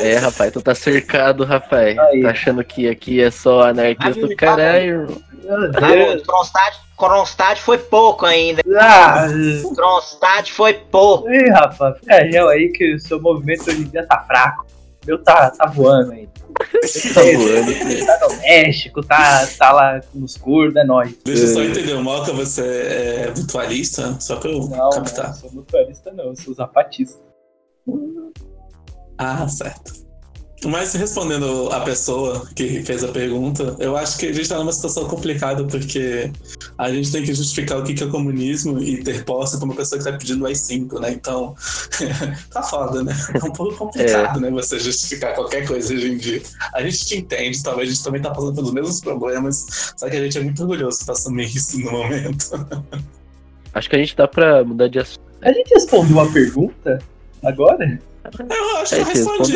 S4: É, rapaz, tu tá cercado, rapaz.
S2: Aí.
S4: Tá achando que aqui é só anarquista do caralho,
S3: Tá
S2: Deus.
S3: Kronstadt, Kronstadt foi pouco ainda.
S2: Ah,
S3: Kronstadt foi pouco.
S2: Ih, rapaz, fica gel aí que o seu movimento hoje em dia tá fraco. Meu tá, tá voando ainda. *laughs*
S4: Tá voando.
S2: Tá no México, tá, tá lá nos curdos, é nóis.
S1: Deixa eu só entender, o Malca, você é virtualista? Só pra eu
S2: Não, não,
S1: captar.
S2: sou mutualista não, eu sou zapatista.
S1: Ah, certo. Mas respondendo a pessoa que fez a pergunta, eu acho que a gente tá numa situação complicada porque a gente tem que justificar o que que é comunismo e ter posse pra uma pessoa que tá pedindo AI-5, né? Então, *laughs* tá foda, né? É um pouco complicado, né? Você justificar qualquer coisa hoje em dia. A gente te entende, talvez a gente também tá passando pelos mesmos problemas, só que a gente é muito orgulhoso pra assumir isso no momento. *laughs*
S4: Acho que a gente dá pra mudar de assunto.
S2: A gente respondeu a pergunta agora?
S1: Eu acho que eu respondi.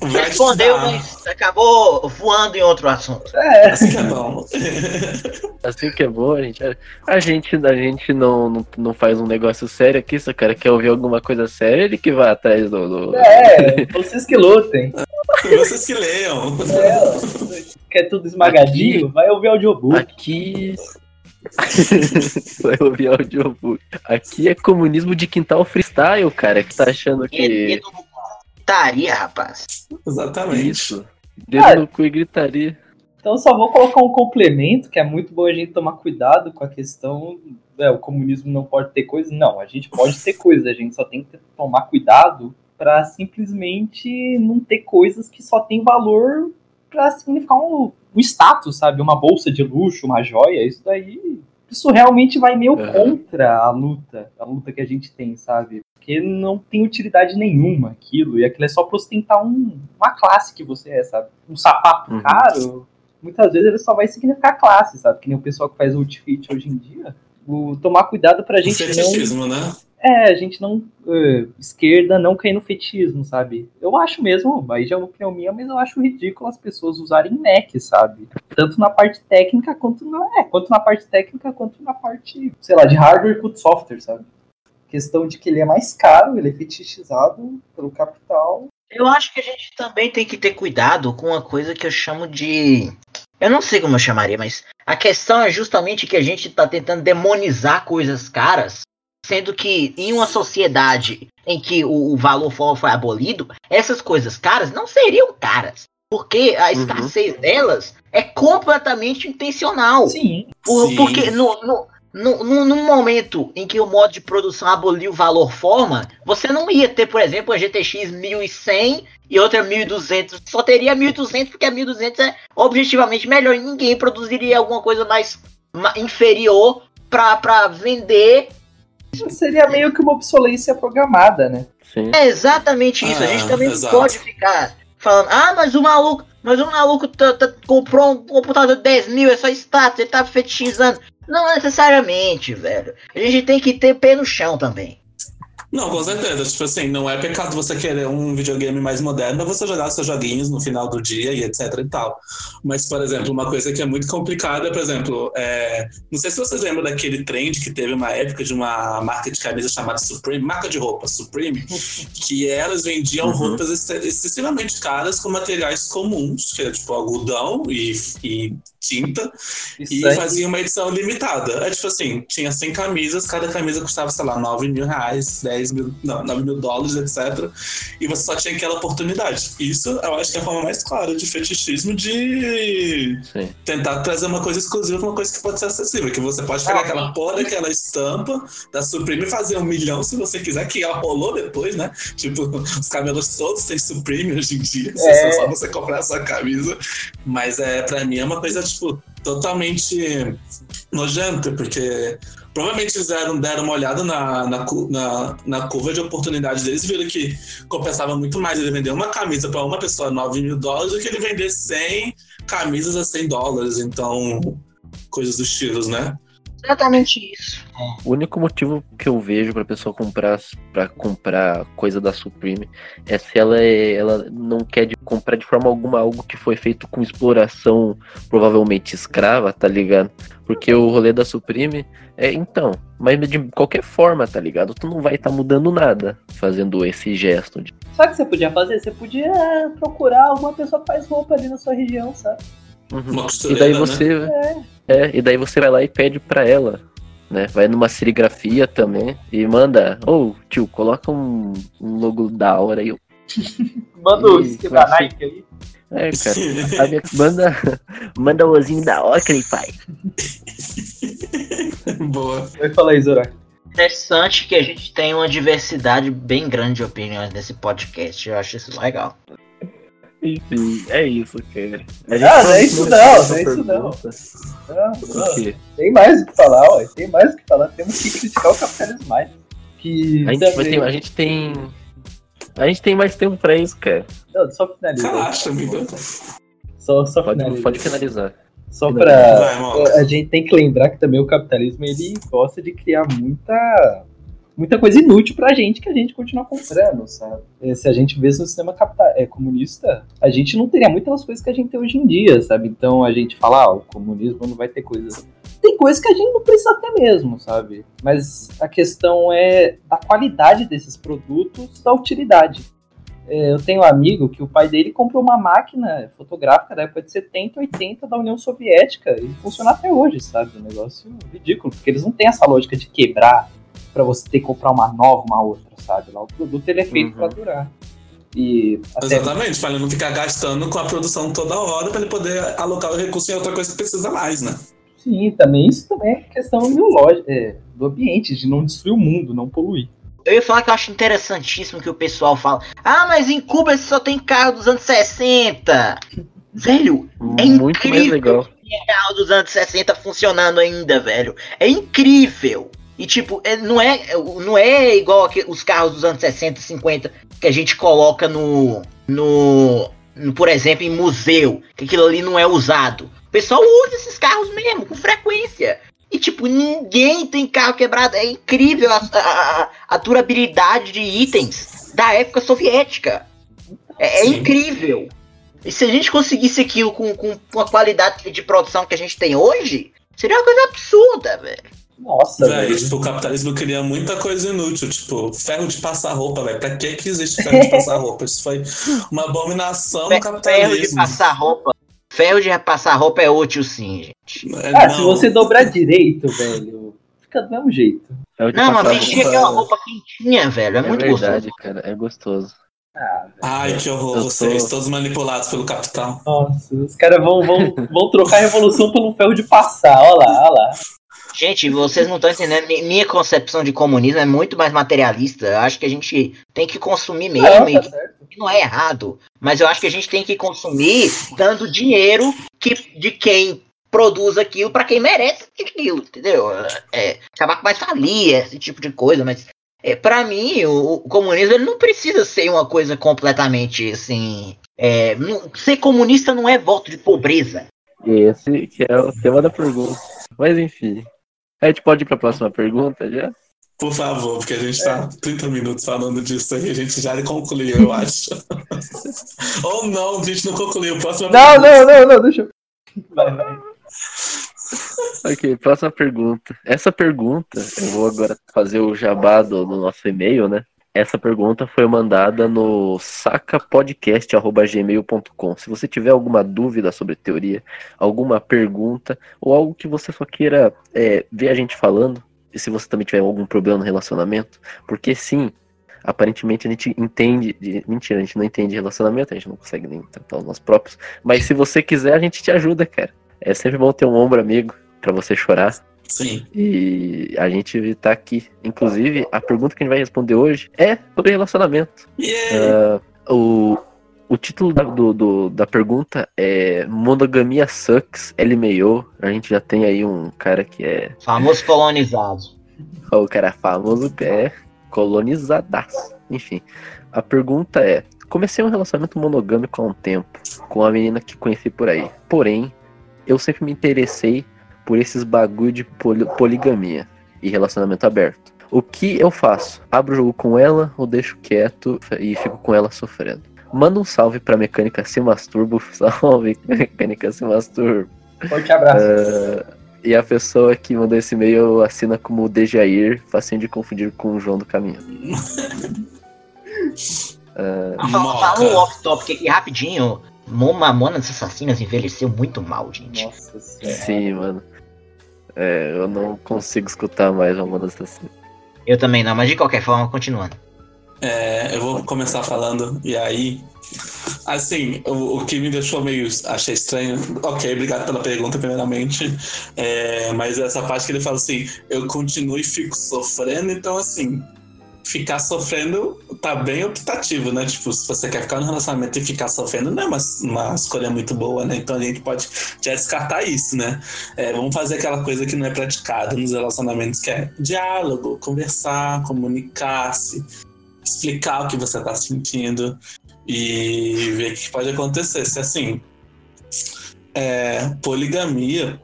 S1: Te
S3: Respondeu, mas acabou voando em outro assunto.
S2: é,
S1: Assim que é bom. *laughs*
S4: Assim que é bom, a gente. A gente, a gente não, não, não faz um negócio sério aqui, se o cara quer ouvir alguma coisa séria, ele que vai atrás do. do-
S2: é, vocês que lutem. *laughs*
S1: Vocês que leiam.
S2: É, quer tudo esmagadinho? Vai ouvir audiobook.
S4: Aqui. *laughs* vai ouvir audiobook. Aqui é comunismo de quintal freestyle, cara, que tá achando que.
S3: Dedo no cu. Taria, rapaz.
S1: Exatamente.
S4: Isso. Dedo
S2: Ah.
S4: no cu e gritaria.
S2: Então só vou colocar um complemento, que é muito bom a gente tomar cuidado com a questão, é, o comunismo não pode ter coisa. Não, a gente pode ter coisa, a gente só tem que tomar cuidado para simplesmente não ter coisas que só tem valor para significar um, um status, sabe? Uma bolsa de luxo, uma joia, isso daí. Isso realmente vai meio
S4: Aham.
S2: contra a luta, a luta que a gente tem, sabe? Porque não tem utilidade nenhuma aquilo, e aquilo é só pra ostentar um, uma classe que você é, sabe? Um sapato
S4: Uhum.
S2: caro, muitas vezes ele só vai significar classe, sabe? Que nem o pessoal que faz outfit hoje em dia. O, tomar cuidado pra
S1: O
S2: gente não.
S1: fetichismo, né?
S2: É, a gente não. eh, esquerda não cair no fetismo, sabe? Eu acho mesmo, aí já é uma opinião minha, mas eu acho ridículo as pessoas usarem Mac, sabe? Tanto na parte técnica quanto na. É, quanto na parte técnica quanto na parte, sei lá, de hardware quanto software, sabe? Questão de que ele é mais caro, ele é fetichizado pelo capital.
S3: Eu acho que a gente também tem que ter cuidado com uma coisa que eu chamo de. Eu não sei como eu chamaria, mas a questão é justamente que a gente tá tentando demonizar coisas caras, sendo que em uma sociedade em que o, o valor for foi abolido, essas coisas caras não seriam caras. Porque a
S4: Uhum.
S3: escassez delas é completamente intencional.
S2: Sim,
S3: Por-
S1: Sim.
S3: porque no, no, no, no- num momento em que o modo de produção aboliu o valor forma, você não ia ter, por exemplo, a GTX 1100 e outra 1200. Só teria 1200 porque a 1200 é objetivamente melhor. E ninguém produziria alguma coisa mais ma- inferior pra vender.
S2: Seria meio que uma obsolência programada, né?
S4: Sim.
S3: É exatamente isso. a
S1: Ah,
S3: gente também
S1: exato.
S3: não pode ficar falando, ah, mas o maluco, mas o maluco tá- tá- comprou um computador de 10 mil, é só status, ele tá fetichizando. Não necessariamente, velho. A gente tem que ter pé no chão também.
S1: Não, com certeza. Tipo assim, não é pecado você querer um videogame mais moderno pra você jogar seus joguinhos no final do dia e etc e tal. Mas, por exemplo, uma coisa que é muito complicada, por exemplo, é... não sei se vocês lembram daquele trend que teve uma época de uma marca de camisa chamada Supreme, marca de roupa Supreme, *laughs* que elas vendiam
S4: Uhum.
S1: roupas ex- excessivamente caras com materiais comuns, que é tipo algodão e, e tinta,
S2: Isso
S1: e
S2: aí.
S1: fazia uma edição limitada. É tipo assim, tinha 100 camisas, cada camisa custava, sei lá, 9 mil reais, 10 mil, não, 9 mil dólares, etc. E você só tinha aquela oportunidade. Isso eu acho que é a forma mais clara de fetichismo de
S4: Sim.
S1: tentar trazer uma coisa exclusiva pra uma coisa que pode ser acessível. Que você pode pegar aquela porra daquela estampa da Supreme e fazer um milhão se você quiser, que já rolou depois, né? Tipo, *laughs* os camelos todos têm Supreme hoje em dia.
S2: É.
S1: É só você comprar a sua camisa. Mas é, pra mim é uma coisa, tipo, totalmente nojenta, porque provavelmente eles deram, deram uma olhada na, na, na, na curva de oportunidade deles e viram que compensava muito mais ele vender uma camisa para uma pessoa a 9 mil dólares do que ele vender 100 camisas a 100 dólares. Então, coisas dos estilos, né?
S3: Exatamente isso.
S4: O único motivo que eu vejo pra pessoa comprar para comprar coisa da Supreme é se ela é, ela não quer de comprar de forma alguma algo que foi feito com exploração provavelmente escrava, tá ligado? Porque o rolê da Supreme é então, mas de qualquer forma, tá ligado? Tu não vai estar mudando nada fazendo esse gesto. De...
S2: Sabe o que você podia fazer? Você podia procurar alguma pessoa que faz roupa ali na sua região, sabe?
S4: Uhum.
S1: Uma
S4: E
S1: costureira,
S4: daí
S1: né?
S4: você é, e daí você vai lá e pede pra ela, né? Vai numa serigrafia também e manda, ô tio, coloca um, um logo da hora aí. *laughs*
S2: Manda o da
S4: ser-
S2: Nike aí.
S4: É, cara. sabe, manda, *laughs* manda o ozinho da Ocre, pai. *laughs*
S1: Boa.
S2: Vai falar aí, Zorak.
S3: Interessante que a gente tem uma diversidade bem grande de opiniões nesse podcast. Eu acho isso legal.
S4: Enfim, é isso, cara. A
S2: Ah, não é isso não, não é isso não. Não? Tem mais o que falar, ué. Tem mais o que falar. Temos que criticar o capitalismo mais. Que.
S4: A gente, ter- a gente tem. A gente tem mais tempo pra isso, cara.
S2: Não, só finalizar.
S1: Caraca, amigo.
S2: Só, só
S4: Pode,
S2: finalizar.
S4: pode finalizar.
S2: Só pra.
S1: Vai.
S2: É, A gente tem que lembrar que também o capitalismo ele gosta de criar muita muita coisa inútil pra gente que a gente continua comprando, sabe? É, Se a gente vê no sistema capital, é, comunista, a gente não teria muitas coisas que a gente tem hoje em dia, sabe? Então a gente fala, ah, o comunismo não vai ter coisas. Tem coisas que a gente não precisa ter mesmo, sabe? Mas a questão é da qualidade desses produtos, da utilidade. É, eu tenho um amigo que o pai dele comprou uma máquina fotográfica da época de 70, 80 da União Soviética e funciona até hoje, sabe? Um negócio ridículo, porque eles não têm essa lógica de quebrar pra você ter que comprar uma nova, uma outra, sabe? Lá o produto ele é feito
S4: Uhum.
S2: pra durar. E até
S1: Exatamente, pra ele não ficar gastando com a produção toda hora, pra ele poder alocar o recurso em outra coisa que precisa mais, né?
S2: sim, também isso também é questão biológica, é, do ambiente, de não destruir o mundo, não poluir.
S3: Eu ia falar que eu acho interessantíssimo que o pessoal fala: Ah, mas em Cuba só tem carro dos anos 60. *laughs* Velho, É
S4: Muito mais
S3: incrível.
S4: legal.
S3: carro dos anos 60 funcionando ainda, velho. É incrível. E tipo, é- não, é, não é igual os carros dos anos 60 e 50 que a gente coloca no, no, no, por exemplo, em museu, que aquilo ali não é usado. O pessoal usa esses carros mesmo, com frequência. E tipo, ninguém tem carro quebrado. É incrível a, a- a durabilidade de itens da época soviética. É, é incrível. E se a gente conseguisse aquilo com, com, com a qualidade de produção que a gente tem hoje, seria uma coisa absurda, velho.
S2: Nossa,
S1: Velho,
S2: velho.
S1: tipo, o capitalismo cria muita coisa inútil, tipo, ferro de passar roupa, velho. Pra que que existe ferro de passar roupa? Isso foi uma abominação no
S3: Fe- Ferro de
S1: capitalismo.
S3: passar roupa. Ferro de passar roupa é útil sim, gente.
S1: É,
S2: Ah,
S1: não.
S2: se você dobrar direito, velho, fica do mesmo jeito.
S3: Não, mas vestir aquela roupa quentinha, velho. É,
S4: É
S3: muito
S4: verdade,
S3: gostoso.
S4: cara. É gostoso.
S2: Ah.
S1: Ai, que horror, vocês,
S4: tô-
S1: todos manipulados pelo capital.
S2: Nossa, os caras vão, vão, vão trocar a revolução por um ferro de passar, olha lá, olha lá.
S3: Gente, vocês não estão entendendo. Mi- Minha concepção de comunismo é muito mais materialista. Eu acho que a gente tem que consumir mesmo.
S2: Não,
S3: e
S2: tá
S3: que não é errado. Mas eu acho que a gente tem que consumir dando dinheiro que, de quem produz aquilo para quem merece aquilo, entendeu? É, acabar com mais falia, esse tipo de coisa, mas é, para mim o, o comunismo ele não precisa ser uma coisa completamente assim. é, não- ser comunista não é voto de pobreza.
S4: Esse que é o tema da pergunta. Mas enfim. A gente pode ir pra próxima pergunta já?
S1: Por favor, porque a gente tá 30 minutos falando disso aí, a gente já concluiu, eu acho. *laughs* Ou não, a gente não concluiu. Próxima
S2: Não,
S1: pergunta.
S2: não, não, não, deixa eu.
S4: Ok, próxima pergunta. Essa pergunta, eu vou agora fazer o jabá do, do nosso e-mail, né? Essa pergunta foi mandada no sacapodcast.gmail.com. Se você tiver alguma dúvida sobre teoria, alguma pergunta, ou algo que você só queira é, ver a gente falando, e se você também tiver algum problema no relacionamento, porque sim, aparentemente a gente entende. De... Mentira, a gente não entende relacionamento, a gente não consegue nem tratar os nossos próprios. Mas se você quiser, a gente te ajuda, cara. É sempre bom ter um ombro amigo pra você chorar.
S1: Sim.
S4: E a gente tá aqui. Inclusive, a pergunta que a gente vai responder hoje é sobre relacionamento.
S1: Yeah.
S4: O, o título da, do, do- da pergunta é Monogamia Sucks, LMAO. A gente já tem aí um cara que é.
S3: Famoso colonizado. *laughs*
S4: O cara famoso que é colonizadaço. Enfim, a pergunta é: Comecei um relacionamento monogâmico há um tempo com uma menina que conheci por aí. Porém, eu sempre me interessei por esses bagulho de poli- poligamia e relacionamento aberto. O que eu faço? Abro o jogo com ela ou deixo quieto e fico com ela sofrendo? Manda um salve pra mecânica se masturbo. *laughs* Salve, mecânica se masturbo.
S2: Forte abraço.
S4: Ah, e a pessoa que mandou esse e-mail assina como Dejair, facinho de confundir com o João do Caminho. *laughs*
S3: Fala, fala um off-topic aqui rapidinho. Mo- Mamonas Assassinas envelheceu muito mal, gente.
S2: Nossa senhora.
S4: Sim, mano. É, eu não consigo escutar mais uma das assim.
S3: Eu também não, mas de qualquer forma, continuando.
S1: É, eu vou começar falando, e aí. Assim, o, o que me deixou meio. Achei estranho. Ok, obrigado pela pergunta, primeiramente. É, mas essa parte que ele fala assim: eu continuo e fico sofrendo, então, assim. Ficar sofrendo tá bem optativo, né? Tipo, se você quer ficar no relacionamento e ficar sofrendo, não é uma, uma escolha muito boa, né? Então a gente pode já descartar isso, né? É, vamos fazer aquela coisa que não é praticada nos relacionamentos, que é diálogo, conversar, comunicar-se, explicar o que você tá sentindo e ver o que pode acontecer. Se assim, é, poligamia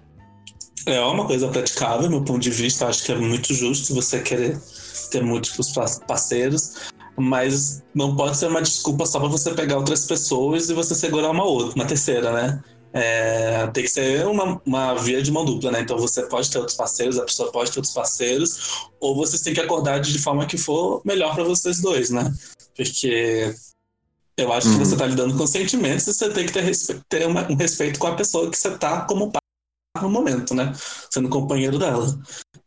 S1: é uma coisa praticável, meu ponto de vista, acho que é muito justo você querer ter múltiplos pa- parceiros, mas não pode ser uma desculpa só para você pegar outras pessoas e você segurar uma outra, uma terceira, né? É, tem que ser uma, uma via de mão dupla, né? Então você pode ter outros parceiros, a pessoa pode ter outros parceiros, ou vocês têm que acordar de forma que for melhor para vocês dois, né? Porque eu acho que
S4: Uhum.
S1: você tá lidando com sentimentos e você tem que ter, ter uma- um respeito com a pessoa que você tá como no momento, né? Sendo companheiro dela.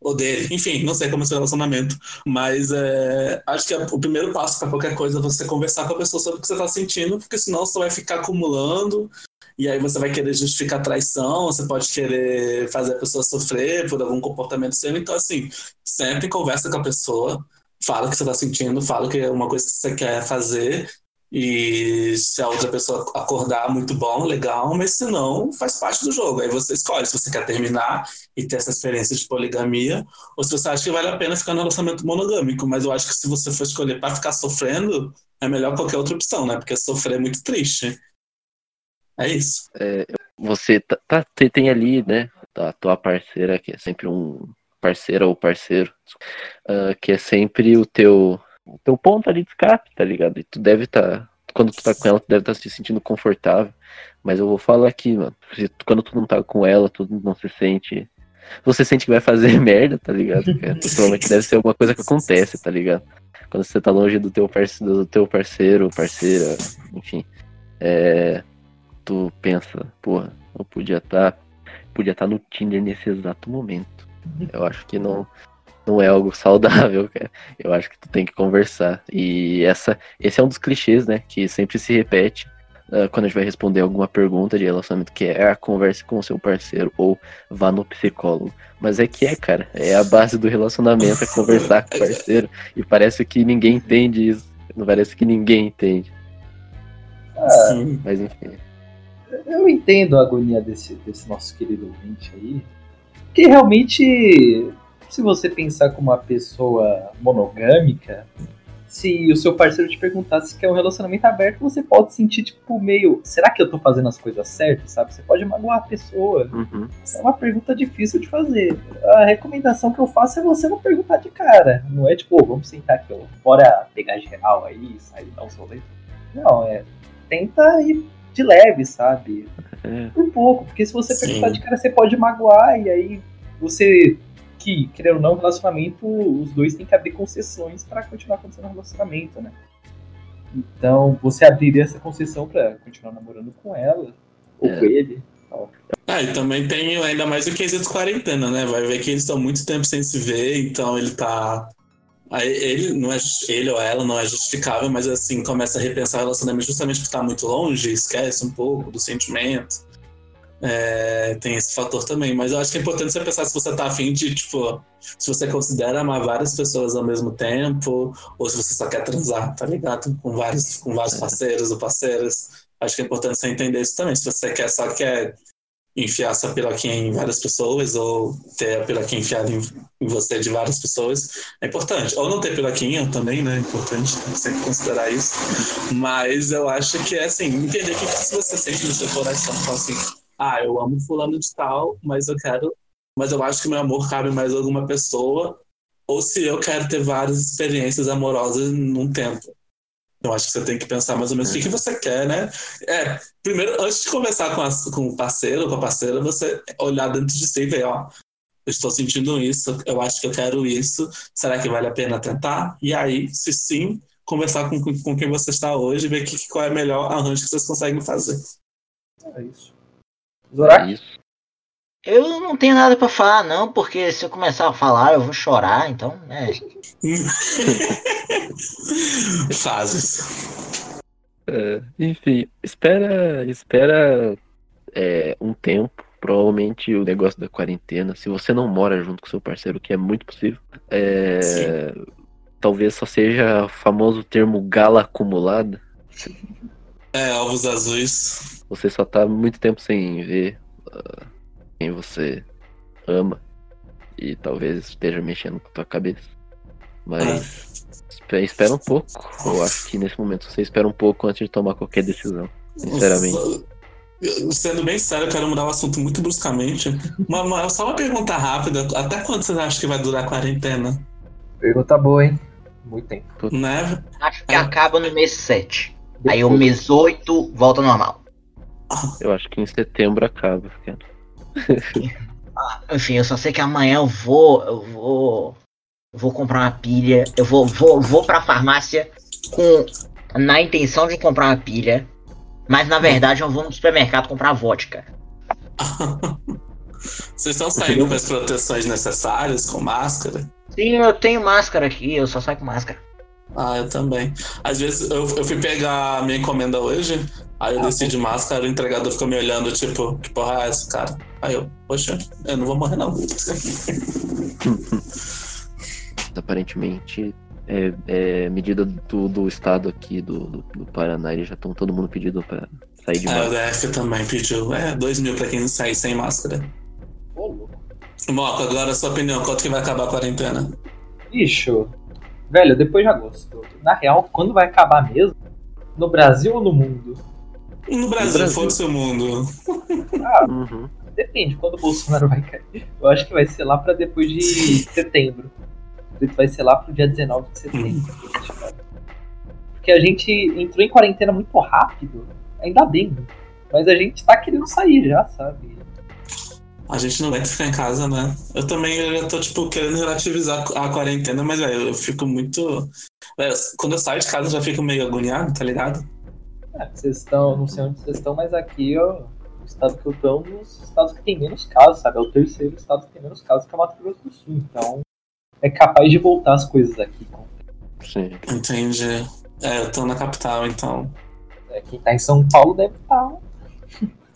S1: Ou dele. Enfim, não sei como é seu relacionamento. Mas é, acho que é o primeiro passo para qualquer coisa é você conversar com a pessoa sobre o que você tá sentindo, porque senão você vai ficar acumulando. E aí você vai querer justificar traição, você pode querer fazer a pessoa sofrer por algum comportamento seu. Então, assim, sempre conversa com a pessoa, fala o que você tá sentindo, fala que é uma coisa que você quer fazer. E se a outra pessoa acordar, muito bom, legal, mas se não, faz parte do jogo. Aí você escolhe se você quer terminar e ter essa experiência de poligamia, ou se você acha que vale a pena ficar no relacionamento monogâmico. Mas eu acho que se você for escolher para ficar sofrendo, é melhor qualquer outra opção, né? Porque sofrer é muito triste. É isso.
S4: Você tá, tá- tem- ali, né, a tua parceira, que é sempre um parceira ou parceiro, ah, que é sempre o teu, o teu ponto ali de escape, tá ligado? E tu deve estar, quando tu tá com ela, tu deve estar se sentindo confortável. Mas eu vou falar aqui, mano, se quando tu não tá com ela, tu não se sente. Você sente que vai fazer *laughs* merda, tá ligado? cara? Provavelmente deve ser alguma coisa que acontece, tá ligado? Quando você tá longe do teu parceiro, do teu parceiro, parceira, enfim. É, tu pensa, porra, eu podia estar podia estar no Tinder nesse exato momento. Eu acho que não não é algo saudável, cara. Eu acho que tu tem que conversar. E essa esse é um dos clichês, né, que sempre se repete ah, quando a gente vai responder alguma pergunta de relacionamento, que é ah, converse com o seu parceiro ou vá no psicólogo. Mas é que é, cara, é a base do relacionamento, é conversar com o parceiro. E parece que ninguém entende isso. Não parece que ninguém entende.
S1: Sim.
S4: Mas enfim.
S2: Eu entendo a agonia desse, desse nosso querido ouvinte aí. Porque realmente, se você pensar como uma pessoa monogâmica, se o seu parceiro te perguntasse se quer um relacionamento aberto, você pode sentir, tipo, meio. Será que eu tô fazendo as coisas certas? Sabe? Você pode magoar a pessoa.
S4: Uhum.
S2: É uma pergunta difícil de fazer. A recomendação que eu faço é você não perguntar de cara. Não é tipo, "Ô, vamos sentar aqui, ó, bora pegar geral aí, sair dar uns rolês. Não, é. Tenta ir de leve, sabe?
S4: É.
S2: Por pouco, porque se você
S1: Sim.
S2: perguntar de cara, você pode magoar e aí você. Que, querendo ou não, relacionamento, os dois têm que abrir concessões pra continuar acontecendo um relacionamento, né? Então, você abriria essa concessão pra continuar namorando com ela, ou
S4: É.
S2: com ele.
S1: Ah, e também tem ainda mais o quesito quarentena, né? Vai ver que eles estão muito tempo sem se ver, então ele tá. Aí ele não é ele ou ela não é justificável, mas assim, começa a repensar o relacionamento justamente por estar muito longe, esquece um pouco do sentimento. É, tem esse fator também, mas eu acho que é importante você pensar se você tá afim de, tipo, se você considera amar várias pessoas ao mesmo tempo, ou se você só quer transar, tá ligado? Com vários, com vários parceiros ou parceiras. Acho que é importante você entender isso também. Se você quer só quer enfiar sua piroquinha em várias pessoas, ou ter a piroquinha enfiada em, em você de várias pessoas, é importante. Ou não ter piroquinha também, né? É importante sempre considerar isso. Mas eu acho que é assim, entender o que que você sente no seu coração. Falar assim, ah, eu amo fulano de tal, mas eu quero mas eu acho que meu amor cabe mais a alguma pessoa, ou se eu quero ter várias experiências amorosas num tempo. Eu acho que você tem que pensar mais ou menos o que, que você quer, né? É, primeiro, antes de conversar com, a, com o parceiro ou com a parceira, você olhar dentro de si e ver, ó, eu estou sentindo isso, eu acho que eu quero isso, será que vale a pena tentar? E aí, se sim, conversar com, com, com quem você está hoje e ver que, qual é o melhor arranjo que vocês conseguem fazer.
S2: É isso. Zorak?
S4: É isso.
S3: Eu não tenho nada pra falar, não, porque se eu começar a falar, eu vou chorar, então, é. *laughs*
S1: Fases.
S4: É, enfim, espera, espera é, um tempo. Provavelmente o negócio da quarentena, se você não mora junto com seu parceiro, que é muito possível, é, talvez só seja o famoso termo gala acumulada.
S1: É, ovos azuis.
S4: Você só tá muito tempo sem ver ah, quem você ama e talvez esteja mexendo com a tua cabeça. Mas espe- espera um pouco. Eu acho que nesse momento você espera um pouco antes de tomar qualquer decisão. Sinceramente.
S1: Só- Sendo bem sério, eu quero mudar o assunto muito bruscamente. Uma, uma- só uma pergunta rápida: até quando vocês acham que vai durar a quarentena?
S2: Pergunta boa, hein? Muito tempo.
S1: Né?
S3: Acho que
S1: É.
S3: acaba no mês 7. Aí o mês 8 volta ao normal.
S4: Eu acho que em setembro acaba, cara.
S3: Enfim, eu só sei que amanhã eu vou. Eu vou. eu Vou comprar uma pilha. Eu vou, vou, vou pra farmácia com. Na intenção de comprar uma pilha. Mas na verdade eu vou no supermercado comprar vodka. *laughs*
S1: Vocês estão saindo com as proteções necessárias, com máscara?
S3: Sim, eu tenho máscara aqui, eu só saio com máscara.
S1: Ah, eu também. Às vezes eu, eu fui pegar a minha encomenda hoje, aí eu desci de máscara, o entregador ficou me olhando, tipo, que porra é essa, cara? Aí eu, poxa, eu não vou morrer não. *laughs*
S4: Aparentemente, é, é medida do, do estado aqui do, do, do Paraná, eles já estão todo mundo pedindo pra sair de
S1: É, o
S4: máscara.
S1: DF também pediu. É, dois mil pra quem sair sem máscara.
S2: Ô, louco.
S1: Moco, agora a sua opinião, quanto que vai acabar a quarentena?
S2: Bicho, velho, depois de agosto. Na real, quando vai acabar mesmo? No Brasil ou no mundo?
S1: No Brasil,
S4: Brasil.
S1: foda-se o mundo. *laughs*
S4: Uhum.
S2: Depende, quando o Bolsonaro vai cair. Eu acho que vai ser lá pra depois de setembro. Vai ser lá pro dia 19 de setembro. Porque a gente entrou em quarentena muito rápido. Ainda bem. né? Mas a gente tá querendo sair já, sabe?
S1: A gente não vai ficar em casa, né? Eu também eu já tô, tipo, querendo relativizar a quarentena, mas, velho, eu fico muito. Velho, quando eu saio de casa eu já fico meio agoniado, tá ligado?
S2: É, vocês estão, não sei onde vocês estão, mas aqui, ó, o estado que eu tô é um dos estados que tem menos casos, sabe? É o terceiro estado que tem menos casos que é o Mato Grosso do Sul. Então, é capaz de voltar as coisas aqui.
S4: Sim.
S1: Entendi. É, eu tô na capital, então.
S2: É, quem tá em São Paulo deve estar,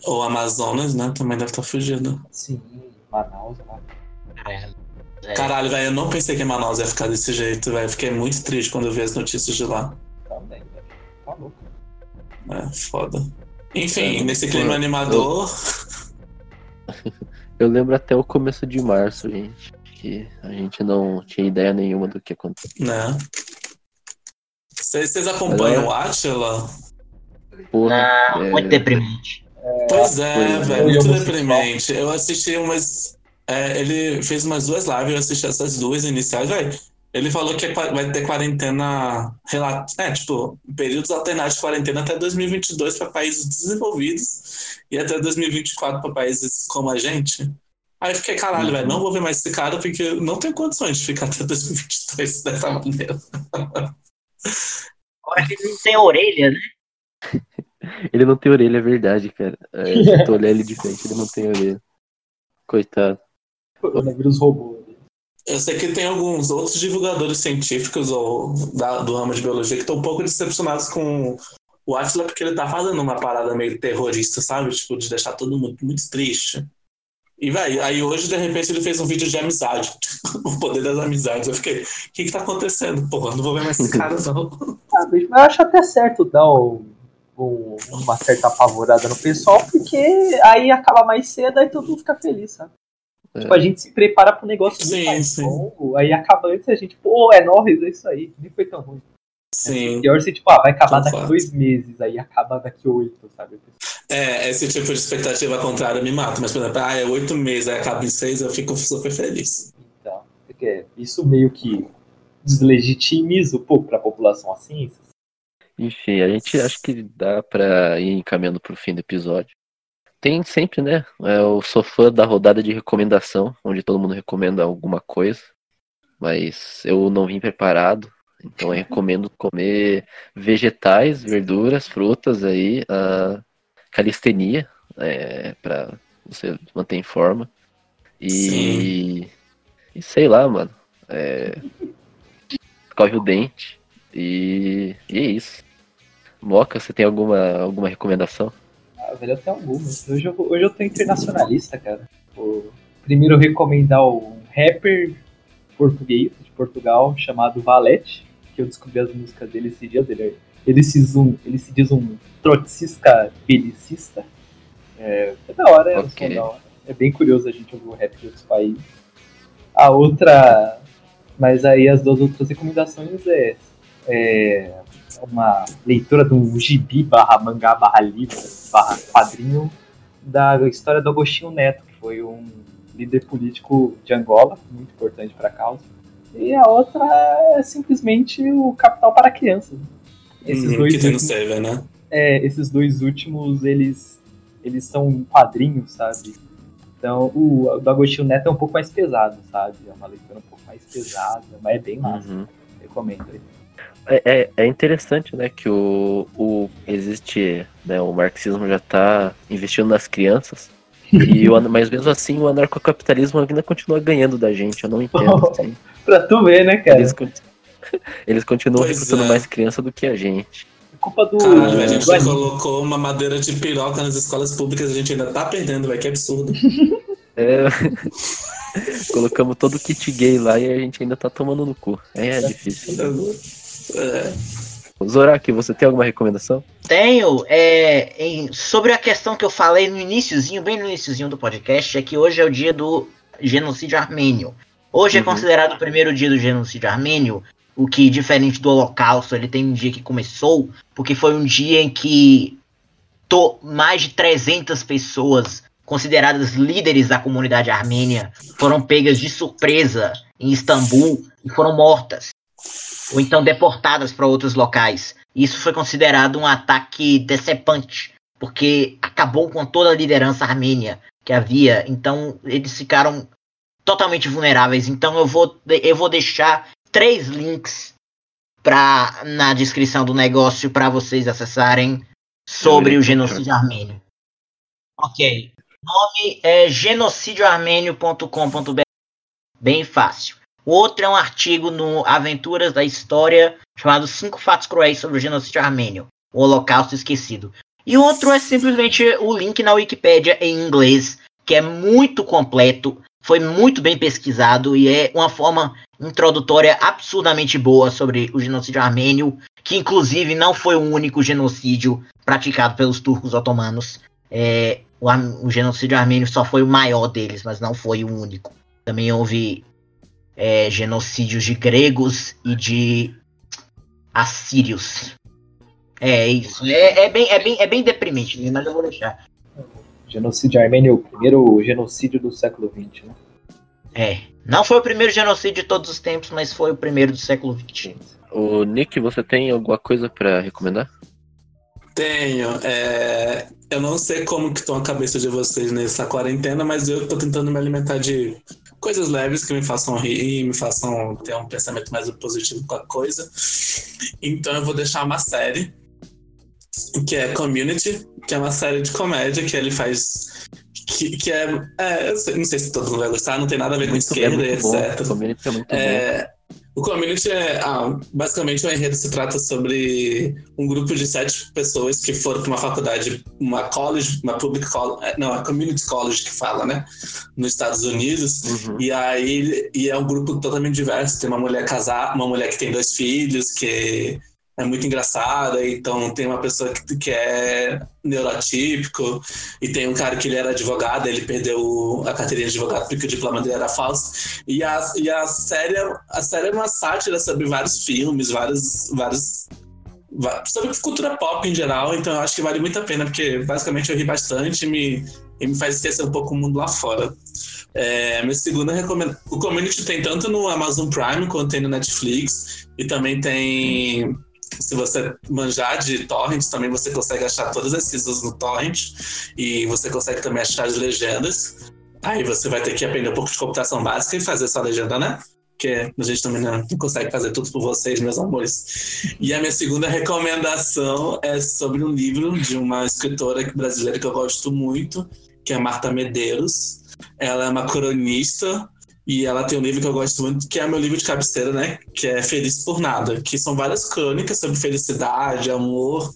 S1: Ou Amazonas, né? Também deve estar fugindo.
S2: sim, Manaus, lá.
S3: É,
S1: Caralho, velho, eu não pensei que Manaus ia ficar desse jeito, velho. Fiquei muito triste quando eu vi as notícias de lá.
S2: também, velho. Tá louco.
S1: É, foda. Enfim,
S4: É,
S1: nesse clima
S4: eu-
S1: animador. *laughs*
S4: Eu lembro até o começo de março, gente. Que a gente não tinha ideia nenhuma do que acontecia.
S1: Né? Vocês vocês acompanham o Atila?
S4: Porra,
S3: Não,
S4: é,
S3: muito deprimente.
S1: Pois é, velho, muito deprimente. Eu assisti umas. é, ele fez umas duas lives, eu assisti essas duas iniciais, velho. Ele falou que é vai ter quarentena. É, tipo, períodos alternados de quarentena até 2022 para países desenvolvidos e até 2024 para países como a gente. Aí eu fiquei, caralho,
S4: Uhum.
S1: velho, não vou ver mais esse cara porque eu não tenho condições de ficar até 2022 *laughs* dessa maneira.
S3: Agora que ele não tem orelha, né?
S4: Ele não tem orelha, é verdade, cara. É, se *laughs* olhar ele de frente, ele não tem orelha. Coitado.
S2: Coronavírus roubou.
S1: Eu sei que tem alguns outros divulgadores científicos ou da- do ramo de biologia que estão um pouco decepcionados com o Atila porque ele tá fazendo uma parada meio terrorista, sabe? Tipo, de deixar todo mundo muito triste. E, vai, aí hoje, de repente, ele fez um vídeo de amizade. *laughs* o poder das amizades. Eu fiquei, o que que tá acontecendo? Porra, não vou ver mais esse *laughs* cara, não.
S2: Ah, bicho, mas eu acho até certo dar um- uma certa apavorada no pessoal, porque aí acaba mais cedo e todo mundo fica feliz, sabe?
S4: É.
S2: Tipo, a gente se prepara pro negócio
S1: Sim,
S2: muito mais
S1: sim.
S2: longo, aí acaba antes a gente, pô, é nóis, é isso aí, nem foi tão ruim.
S1: Sim.
S2: Pior se, tipo, ah, vai acabar daqui
S1: Concordo.
S2: dois meses, aí acaba daqui oito, sabe?
S1: É, esse tipo de expectativa contrária me mata. Mas, por exemplo, ah, é oito meses, aí acaba em seis, eu fico super feliz.
S2: Então, porque isso meio que deslegitimiza um pouco para a população assim.
S4: Enfim, a gente acha que dá pra ir encaminhando pro fim do episódio. Tem sempre, né? É, eu sou fã da rodada de recomendação, onde todo mundo recomenda alguma coisa. Mas eu não vim preparado. Então eu recomendo *laughs* comer vegetais, verduras, frutas aí, a calistenia, é, para você manter em forma. E, e sei lá, mano. É, escove o dente. E, e é isso. Moca, você tem alguma, alguma recomendação?
S2: Ah, velho, eu tenho algumas. Hoje eu, hoje eu tô internacionalista, cara. Vou primeiro recomendar um rapper português de Portugal chamado Valete, que eu descobri as músicas dele esse dia. Ele, ele, se, diz um, ele se diz um trotskista belicista. É, é da hora, é, da hora. é bem curioso a gente ouvir o rap de outros países. A outra. Mas aí as duas outras recomendações é, é uma leitura de um gibi barra mangá barra livro barra quadrinho da história do Agostinho Neto, que foi um líder político de Angola, muito importante para a causa. E a outra é simplesmente o Capital para Crianças. Esses,
S1: Uhum,
S2: dois
S1: que tem no né?
S2: é, esses dois últimos, eles, eles são quadrinhos, sabe? Então, o, o do Agostinho Neto é um pouco mais pesado, sabe? É uma leitura um pouco mais pesada, mas é bem massa.
S4: Uhum.
S2: Recomendo aí.
S4: É, é, é interessante, né, que o, o existe, né, o marxismo já está investindo nas crianças, e o, mas mesmo assim o anarcocapitalismo ainda continua ganhando da gente, eu não entendo. *laughs* assim.
S2: Pra tu ver, né, cara?
S4: Eles, *laughs* eles continuam
S1: Pois
S4: recrutando
S1: é.
S4: mais criança do que a gente.
S2: É culpa do.
S1: Caralho, a gente
S2: do
S1: já colocou uma madeira de piroca nas escolas públicas, a gente ainda tá perdendo, velho, que absurdo. *laughs*
S4: É, colocamos todo o kit gay lá e a gente ainda tá tomando no cu. Aí é difícil.
S1: É.
S4: Zorak, você tem alguma recomendação?
S3: Tenho, é, em- sobre a questão que eu falei no iniciozinho, bem no iniciozinho do podcast, é que hoje é o dia do genocídio armênio. Hoje é
S4: Uhum.
S3: considerado o primeiro dia do genocídio armênio, o que, diferente do holocausto, ele tem um dia que começou, porque foi um dia em que mais de 300 pessoas consideradas líderes da comunidade armênia foram pegas de surpresa em Istambul e foram mortas ou então deportadas para outros locais. Isso foi considerado um ataque decepante, porque acabou com toda a liderança armênia que havia. Então eles ficaram totalmente vulneráveis. Então eu vou, eu vou deixar três links pra, na descrição do negócio para vocês acessarem sobre o genocídio armênio. Ok. O nome é genocidioarmênio.com.br. Bem fácil. O outro é um artigo no Aventuras da História chamado Cinco Fatos Cruéis sobre o Genocídio Armênio, o Holocausto Esquecido. E o outro é simplesmente o link na Wikipédia em inglês, que é muito completo, foi muito bem pesquisado e é uma forma introdutória absurdamente boa sobre o genocídio armênio, que inclusive não foi o único genocídio praticado pelos turcos otomanos. É, o, o genocídio armênio só foi o maior deles, mas não foi o único. Também houve é, genocídios de gregos e de assírios. É isso. É, é bem, é, bem, é bem deprimente, né? mas eu vou deixar.
S2: Genocídio armênio, o primeiro genocídio do século XX, né?
S3: É. Não foi o primeiro genocídio de todos os tempos, mas foi o primeiro do século XX.
S4: O Nick, você tem alguma coisa pra recomendar?
S1: Tenho. é, Eu não sei como que estão a cabeça de vocês nessa quarentena, mas eu tô tentando me alimentar de coisas leves que me façam rir, me façam ter um pensamento mais positivo com a coisa. Então eu vou deixar uma série que é Community, que é uma série de comédia que ele faz. Que, que é, é, sei- Não sei se todo mundo vai gostar, não tem nada a ver com
S4: Muito, é
S1: esquerda,
S4: bom.
S1: etc.
S4: O community é muito bom.
S1: O community é. ah, basicamente, o enredo se trata sobre um grupo de sete pessoas que foram para uma faculdade, uma college, uma public college, não, a community college que fala, né? Nos Estados Unidos.
S4: Uhum.
S1: E aí e é um grupo totalmente diverso. Tem uma mulher casada, uma mulher que tem dois filhos, que é muito engraçada. Então tem uma pessoa que, que é neurotípico, e tem um cara que ele era advogado, ele perdeu a carteirinha de advogado porque o diploma dele era falso. E a, e a série, a série é uma sátira sobre vários filmes, vários, vários sobre cultura pop em geral, então eu acho que vale muito a pena, porque basicamente eu ri bastante e me, e me faz esquecer um pouco o mundo lá fora. É, minha segunda recomendação. O Community tem tanto no Amazon Prime quanto tem no Netflix. E também tem. Se você manjar de torrents, também você consegue achar todas as seasons no torrent. E você consegue também achar as legendas. Aí você vai ter que aprender um pouco de computação básica e fazer sua legenda, né? Porque a gente também não consegue fazer tudo por vocês, meus amores. E a minha segunda recomendação é sobre um livro de uma escritora brasileira que eu gosto muito, que é Marta Medeiros. Ela é uma cronista e ela tem um livro que eu gosto muito, que é meu livro de cabeceira, né? Que é Feliz por Nada, que são várias crônicas sobre felicidade, amor.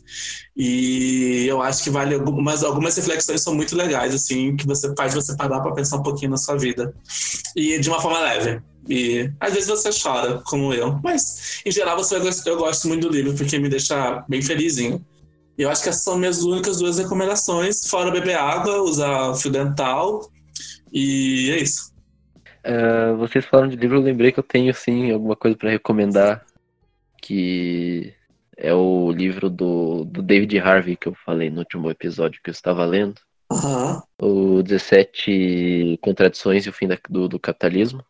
S1: E eu acho que vale algumas, algumas reflexões são muito legais, assim, que você faz você parar para pensar um pouquinho na sua vida. E de uma forma leve. E às vezes você chora, como eu. Mas, em geral, você eu gosto muito do livro, porque me deixa bem felizinho. Eu acho que essas são minhas únicas duas recomendações, fora beber água, usar fio dental. E é isso.
S4: Ah, vocês falaram de livro, eu lembrei que eu tenho sim alguma coisa pra recomendar, que é o livro do, do David Harvey que eu falei no último episódio que eu estava lendo,
S1: Aham.
S4: o 17 Contradições e o Fim da- do, do Capitalismo.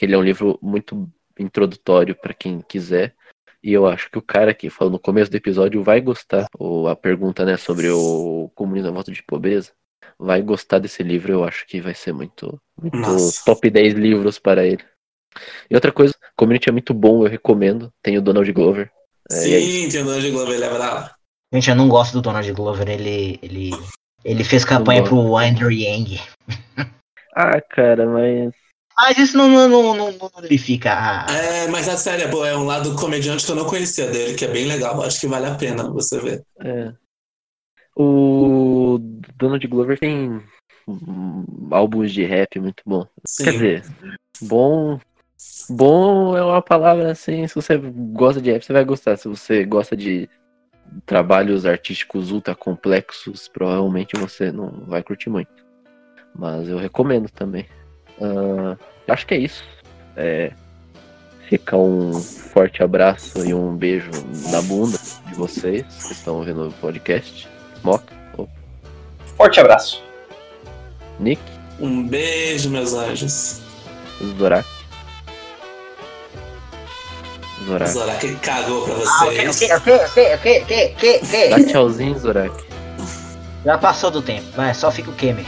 S4: Ele é um livro muito introdutório para quem quiser. E eu acho que o cara que falou no começo do episódio vai gostar, ou a pergunta né, sobre o comunismo à volta de pobreza, vai gostar desse livro. Eu acho que vai ser muito, muito
S1: Nossa.
S4: top 10 livros para ele. E outra coisa, Community é muito bom, eu recomendo. Tem o Donald Glover. É, e é.
S1: Sim, tem o Donald Glover, ele é bravo.
S3: Gente, eu não gosto do Donald Glover, ele. ele... Ele fez campanha pro Andrew Yang.
S4: Ah, cara, mas.
S3: Mas isso não, não, não, não, não modifica a.
S1: É, mas a série é boa, é um lado comediante que eu não conhecia dele, que é bem legal. Acho que vale a pena você ver.
S4: É. O Donald Glover tem álbuns de rap muito bom.
S1: Sim.
S4: Quer dizer, bom. Bom é uma palavra assim, se você gosta de rap, você vai gostar. Se você gosta de trabalhos artísticos ultra complexos, provavelmente você não vai curtir muito. Mas eu recomendo também. Ah, acho que é isso. É, fica um forte abraço e um beijo na bunda de vocês que estão ouvindo o podcast. Moca, ô,
S2: Forte abraço.
S4: Nick,
S1: Um beijo, meus anjos.
S4: Zorak. Zorak.
S1: Zorak cagou pra
S3: Ah, ok,
S1: vocês.
S3: ok, ok, ok, ok, ok, ok.
S4: Dá tchauzinho, Zorak.
S3: Já passou do tempo. Vai, só fica o meu?